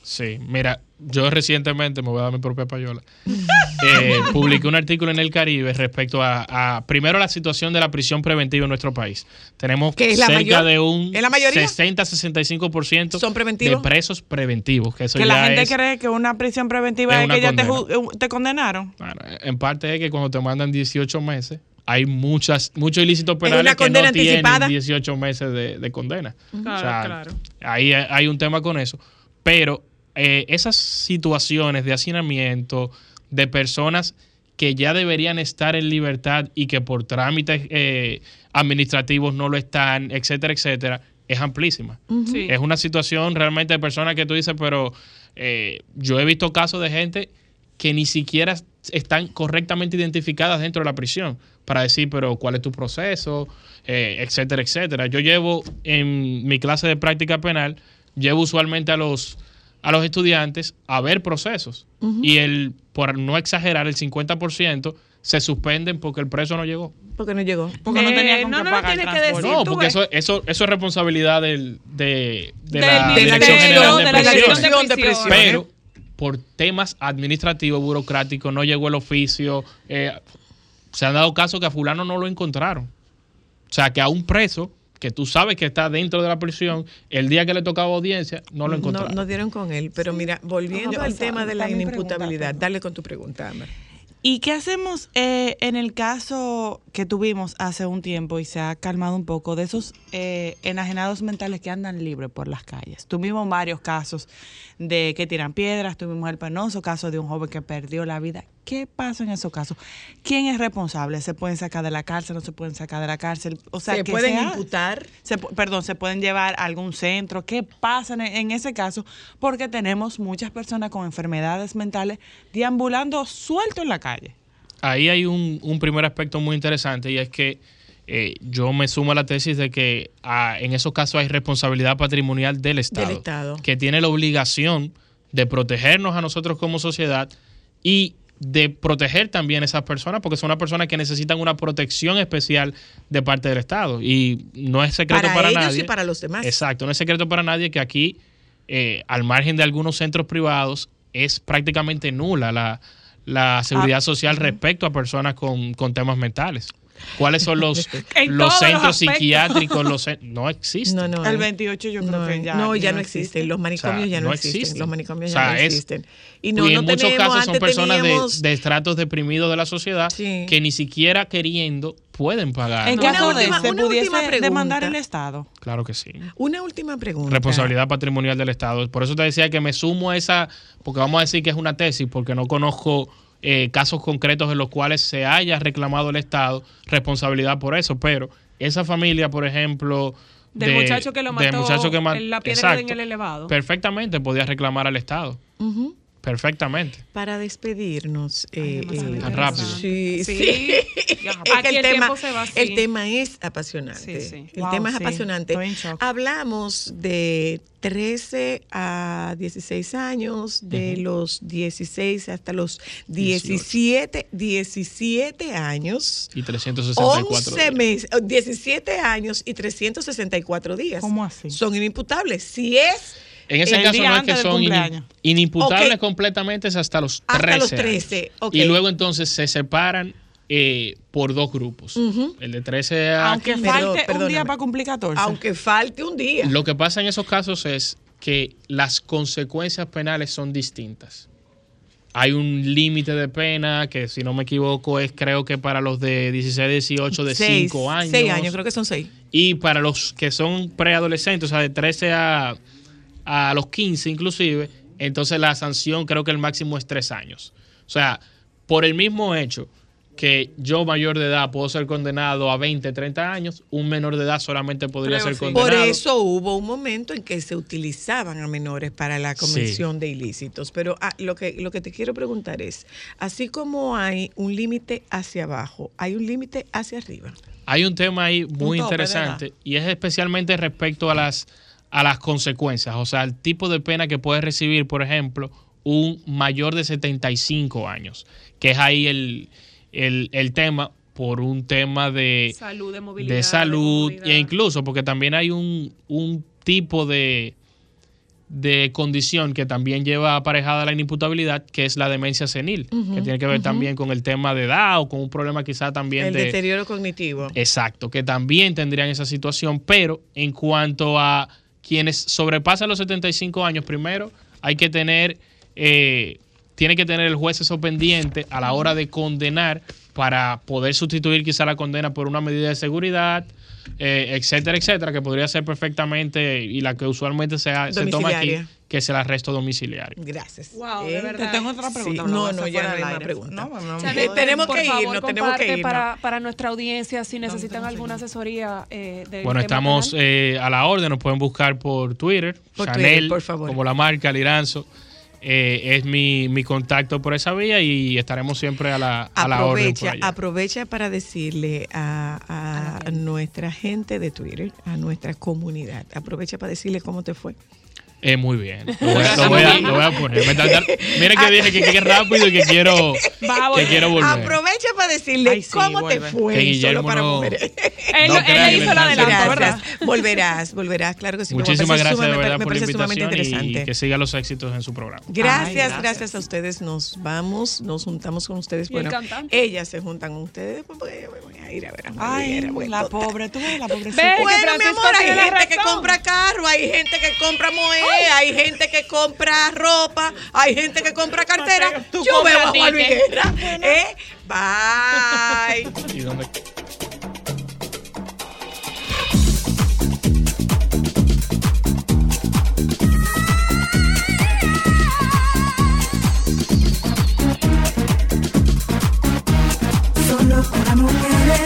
Sí, mira, yo recientemente, me voy a dar mi propia payola, <laughs> eh, publiqué un artículo en El Caribe respecto a, a, primero, la situación de la prisión preventiva en nuestro país. Tenemos ¿Que es la cerca mayor? de un ¿Es la mayoría? 60-65% ¿Son de presos preventivos. Que eso Que ya la gente es- cree que una prisión preventiva es que ya te, condenaron. Bueno, en parte es que cuando te mandan 18 meses, hay muchas muchos ilícitos penales que no condena anticipada. tienen 18 meses de, de condena. Claro, O sea, claro. Ahí hay hay un tema con eso. Pero eh, esas situaciones de hacinamiento de personas que ya deberían estar en libertad y que por trámites eh, administrativos no lo están, etcétera, etcétera, es amplísima. Sí. Es una situación realmente de personas que tú dices, pero eh, yo he visto casos de gente que ni siquiera están correctamente identificadas dentro de la prisión para decir, pero cuál es tu proceso, Eh, etcétera, etcétera. Yo llevo en mi clase de práctica penal, llevo usualmente a los, a los estudiantes a ver procesos y el, por no exagerar, el 50% se suspenden porque el preso no llegó. Porque no llegó. Porque no Eh, tenía con no, qué no lo pagar el que decir. No, porque ves. eso, eso, eso es responsabilidad del, de, de Del la Dirección General de, de la Prisiones. Dirección de Prisiones. Pero por temas administrativos, burocráticos, no llegó el oficio. eh, se han dado casos que a fulano no lo encontraron. O sea, que a un preso que tú sabes que está dentro de la prisión, el día que le tocaba audiencia, no lo No, encontraron. no dieron con él. Pero mira, volviendo al tema de la inimputabilidad, dale con tu pregunta, Amber. ¿Y qué hacemos eh, en el caso que tuvimos hace un tiempo y se ha calmado un poco de esos eh, enajenados mentales que andan libres por las calles? Tuvimos varios casos de que tiran piedras, tuvimos el penoso caso de un joven que perdió la vida. ¿Qué pasa en esos casos? ¿Quién es responsable? ¿Se pueden sacar de la cárcel? ¿No se pueden sacar de la cárcel? O sea, ¿Se ¿qué pueden imputar? Se perdón, se pueden llevar a algún centro. ¿Qué pasa en, en ese caso? Porque tenemos muchas personas con enfermedades mentales deambulando suelto en la calle. Ahí hay un, un primer aspecto muy interesante y es que eh, yo me sumo a la tesis de que ah, en esos casos hay responsabilidad patrimonial del Estado, Estado. que tiene la obligación de protegernos a nosotros como sociedad y de proteger también a esas personas, porque son unas personas que necesitan una protección especial de parte del Estado. Y no es secreto Para para, ellos nadie. y para los demás. Exacto, no es secreto para nadie que aquí, eh, al margen de algunos centros privados, es prácticamente nula la, la seguridad Ah, social respecto a personas con, con temas mentales. ¿Cuáles son los, <laughs> los centros psiquiátricos? Los, no existen. No, no. El eh. 28 yo creo no, que ya. no, ya no existe. existen. Los manicomios O sea, ya no, no existen. existen. Los manicomios O ya no existen. Y no, y en no muchos tenemos, casos son personas teníamos- de, de estratos deprimidos de la sociedad Sí. que ni siquiera queriendo pueden pagar. En Una caso de última- se una pudiese última pregunta. demandar el Estado. Claro que sí. Una última pregunta. Responsabilidad patrimonial del Estado. Por eso te decía que me sumo a esa, porque vamos a decir que es una tesis, porque no conozco eh, casos concretos en los cuales se haya reclamado el Estado responsabilidad por eso, pero esa familia, por ejemplo, Del de- muchacho que lo mató muchacho que ma- en la piedra Exacto. en el elevado. perfectamente podía reclamar al Estado. Perfectamente. Para despedirnos. eh, Ay, eh, Tan rápido. Sí, Sí. sí. Ya, <laughs> Es que aquí el, el tema, se va el tema es apasionante. Sí, sí. El Wow, tema es sí, apasionante. estoy en shock. Hablamos de 13 a 16 años, de los 16 hasta los 17, 17 años. Y 364 11 días. meses, 17 años y 364 días. ¿Cómo así? Son inimputables. Si es En ese El caso no es que son inimputables Ok. completamente es hasta los 13 Hasta los años. 13, ok. Y luego entonces se separan eh, por dos grupos. Ujú. El de 13 a Aunque Perdón, falte un perdóname. día para cumplir 14. aunque falte un día. Lo que pasa en esos casos es que las consecuencias penales son distintas. Hay un límite de pena que, si no me equivoco, es creo que para los de 16, 18, de Seis- 5 años. Seis años, creo que son seis. Y para los que son preadolescentes, o sea, de 13 a, a los 15 inclusive, entonces la sanción creo que el máximo es 3 años. O sea, por el mismo hecho que yo mayor de edad puedo ser condenado a 20, 30 años, un menor de edad solamente podría Creo ser sí. condenado. Por eso hubo un momento en que se utilizaban a menores para la comisión de ilícitos. Pero ah, lo, que, lo que te quiero preguntar es, así como hay un límite hacia abajo, hay un límite hacia arriba. Hay un tema ahí muy interesante y es especialmente respecto a las, a las consecuencias, o sea, el tipo de pena que puede recibir, por ejemplo, un mayor de 75 años, que es ahí el, el, el tema por un tema de, Salud, de movilidad. de salud comodidad. e incluso porque también hay un, un tipo de, de condición que también lleva aparejada la inimputabilidad, que es la demencia senil, que tiene que ver también con el tema de edad o con un problema quizá también El de... deterioro cognitivo. Exacto, que también tendrían esa situación, pero en cuanto a quienes sobrepasan los 75 años, primero hay que tener, eh, tiene que tener el juez eso pendiente a la hora de condenar para poder sustituir quizá la condena por una medida de seguridad, eh, etcétera, etcétera, que podría ser perfectamente y la que usualmente se, se toma aquí. Que es el arresto domiciliario. Gracias. Wow, Eh, de verdad. Te tengo otra pregunta. Sí, no, a no, ya no hay. No, no, Eh, tenemos por que favor, irnos, tenemos que irnos. Para, para nuestra audiencia, si necesitan alguna asesoría eh, del Bueno, estamos eh, a la orden, nos pueden buscar por Twitter, Por Chanel, Twitter, por favor. como la marca Liranzo. Eh, es mi, mi contacto por esa vía y estaremos siempre a la, a la orden. por Aprovecha, allá. aprovecha para decirle a, a nuestra gente de Twitter, a nuestra comunidad, aprovecha para decirle cómo te fue. Eh, muy bien. Lo <laughs> voy a, lo voy a- lo voy a poner. Me tarda- Miren que dije que, que, que rápido y que quiero, que volver. quiero volver. Aprovecha para decirle Ay, sí, cómo vuelve. te fue Que solo para no- mujeres. Él, No él crean le hizo me la adelanto, ¿verdad? Volverás, volverás, claro que sí. Me Muchísimas parece gracias de sumamente- verdad me por la parece sumamente invitación y interesante. que siga los éxitos en su programa. Gracias, Ay, gracias, gracias. a ustedes. Nos vamos, nos juntamos con ustedes. ¿Y el Bueno, ellas se juntan con ustedes. pues, me voy a ir a ver Ay, la pobre, tú ves la pobrecita. Bueno, mi amor, hay gente que compra carro, hay gente que compra moe, hay gente que compra ropa, hay gente que compra cartera. Tú Yo veo a Juan Luis. Guerra. ¿eh? Bye. ¿Y dónde- Solo para mujeres.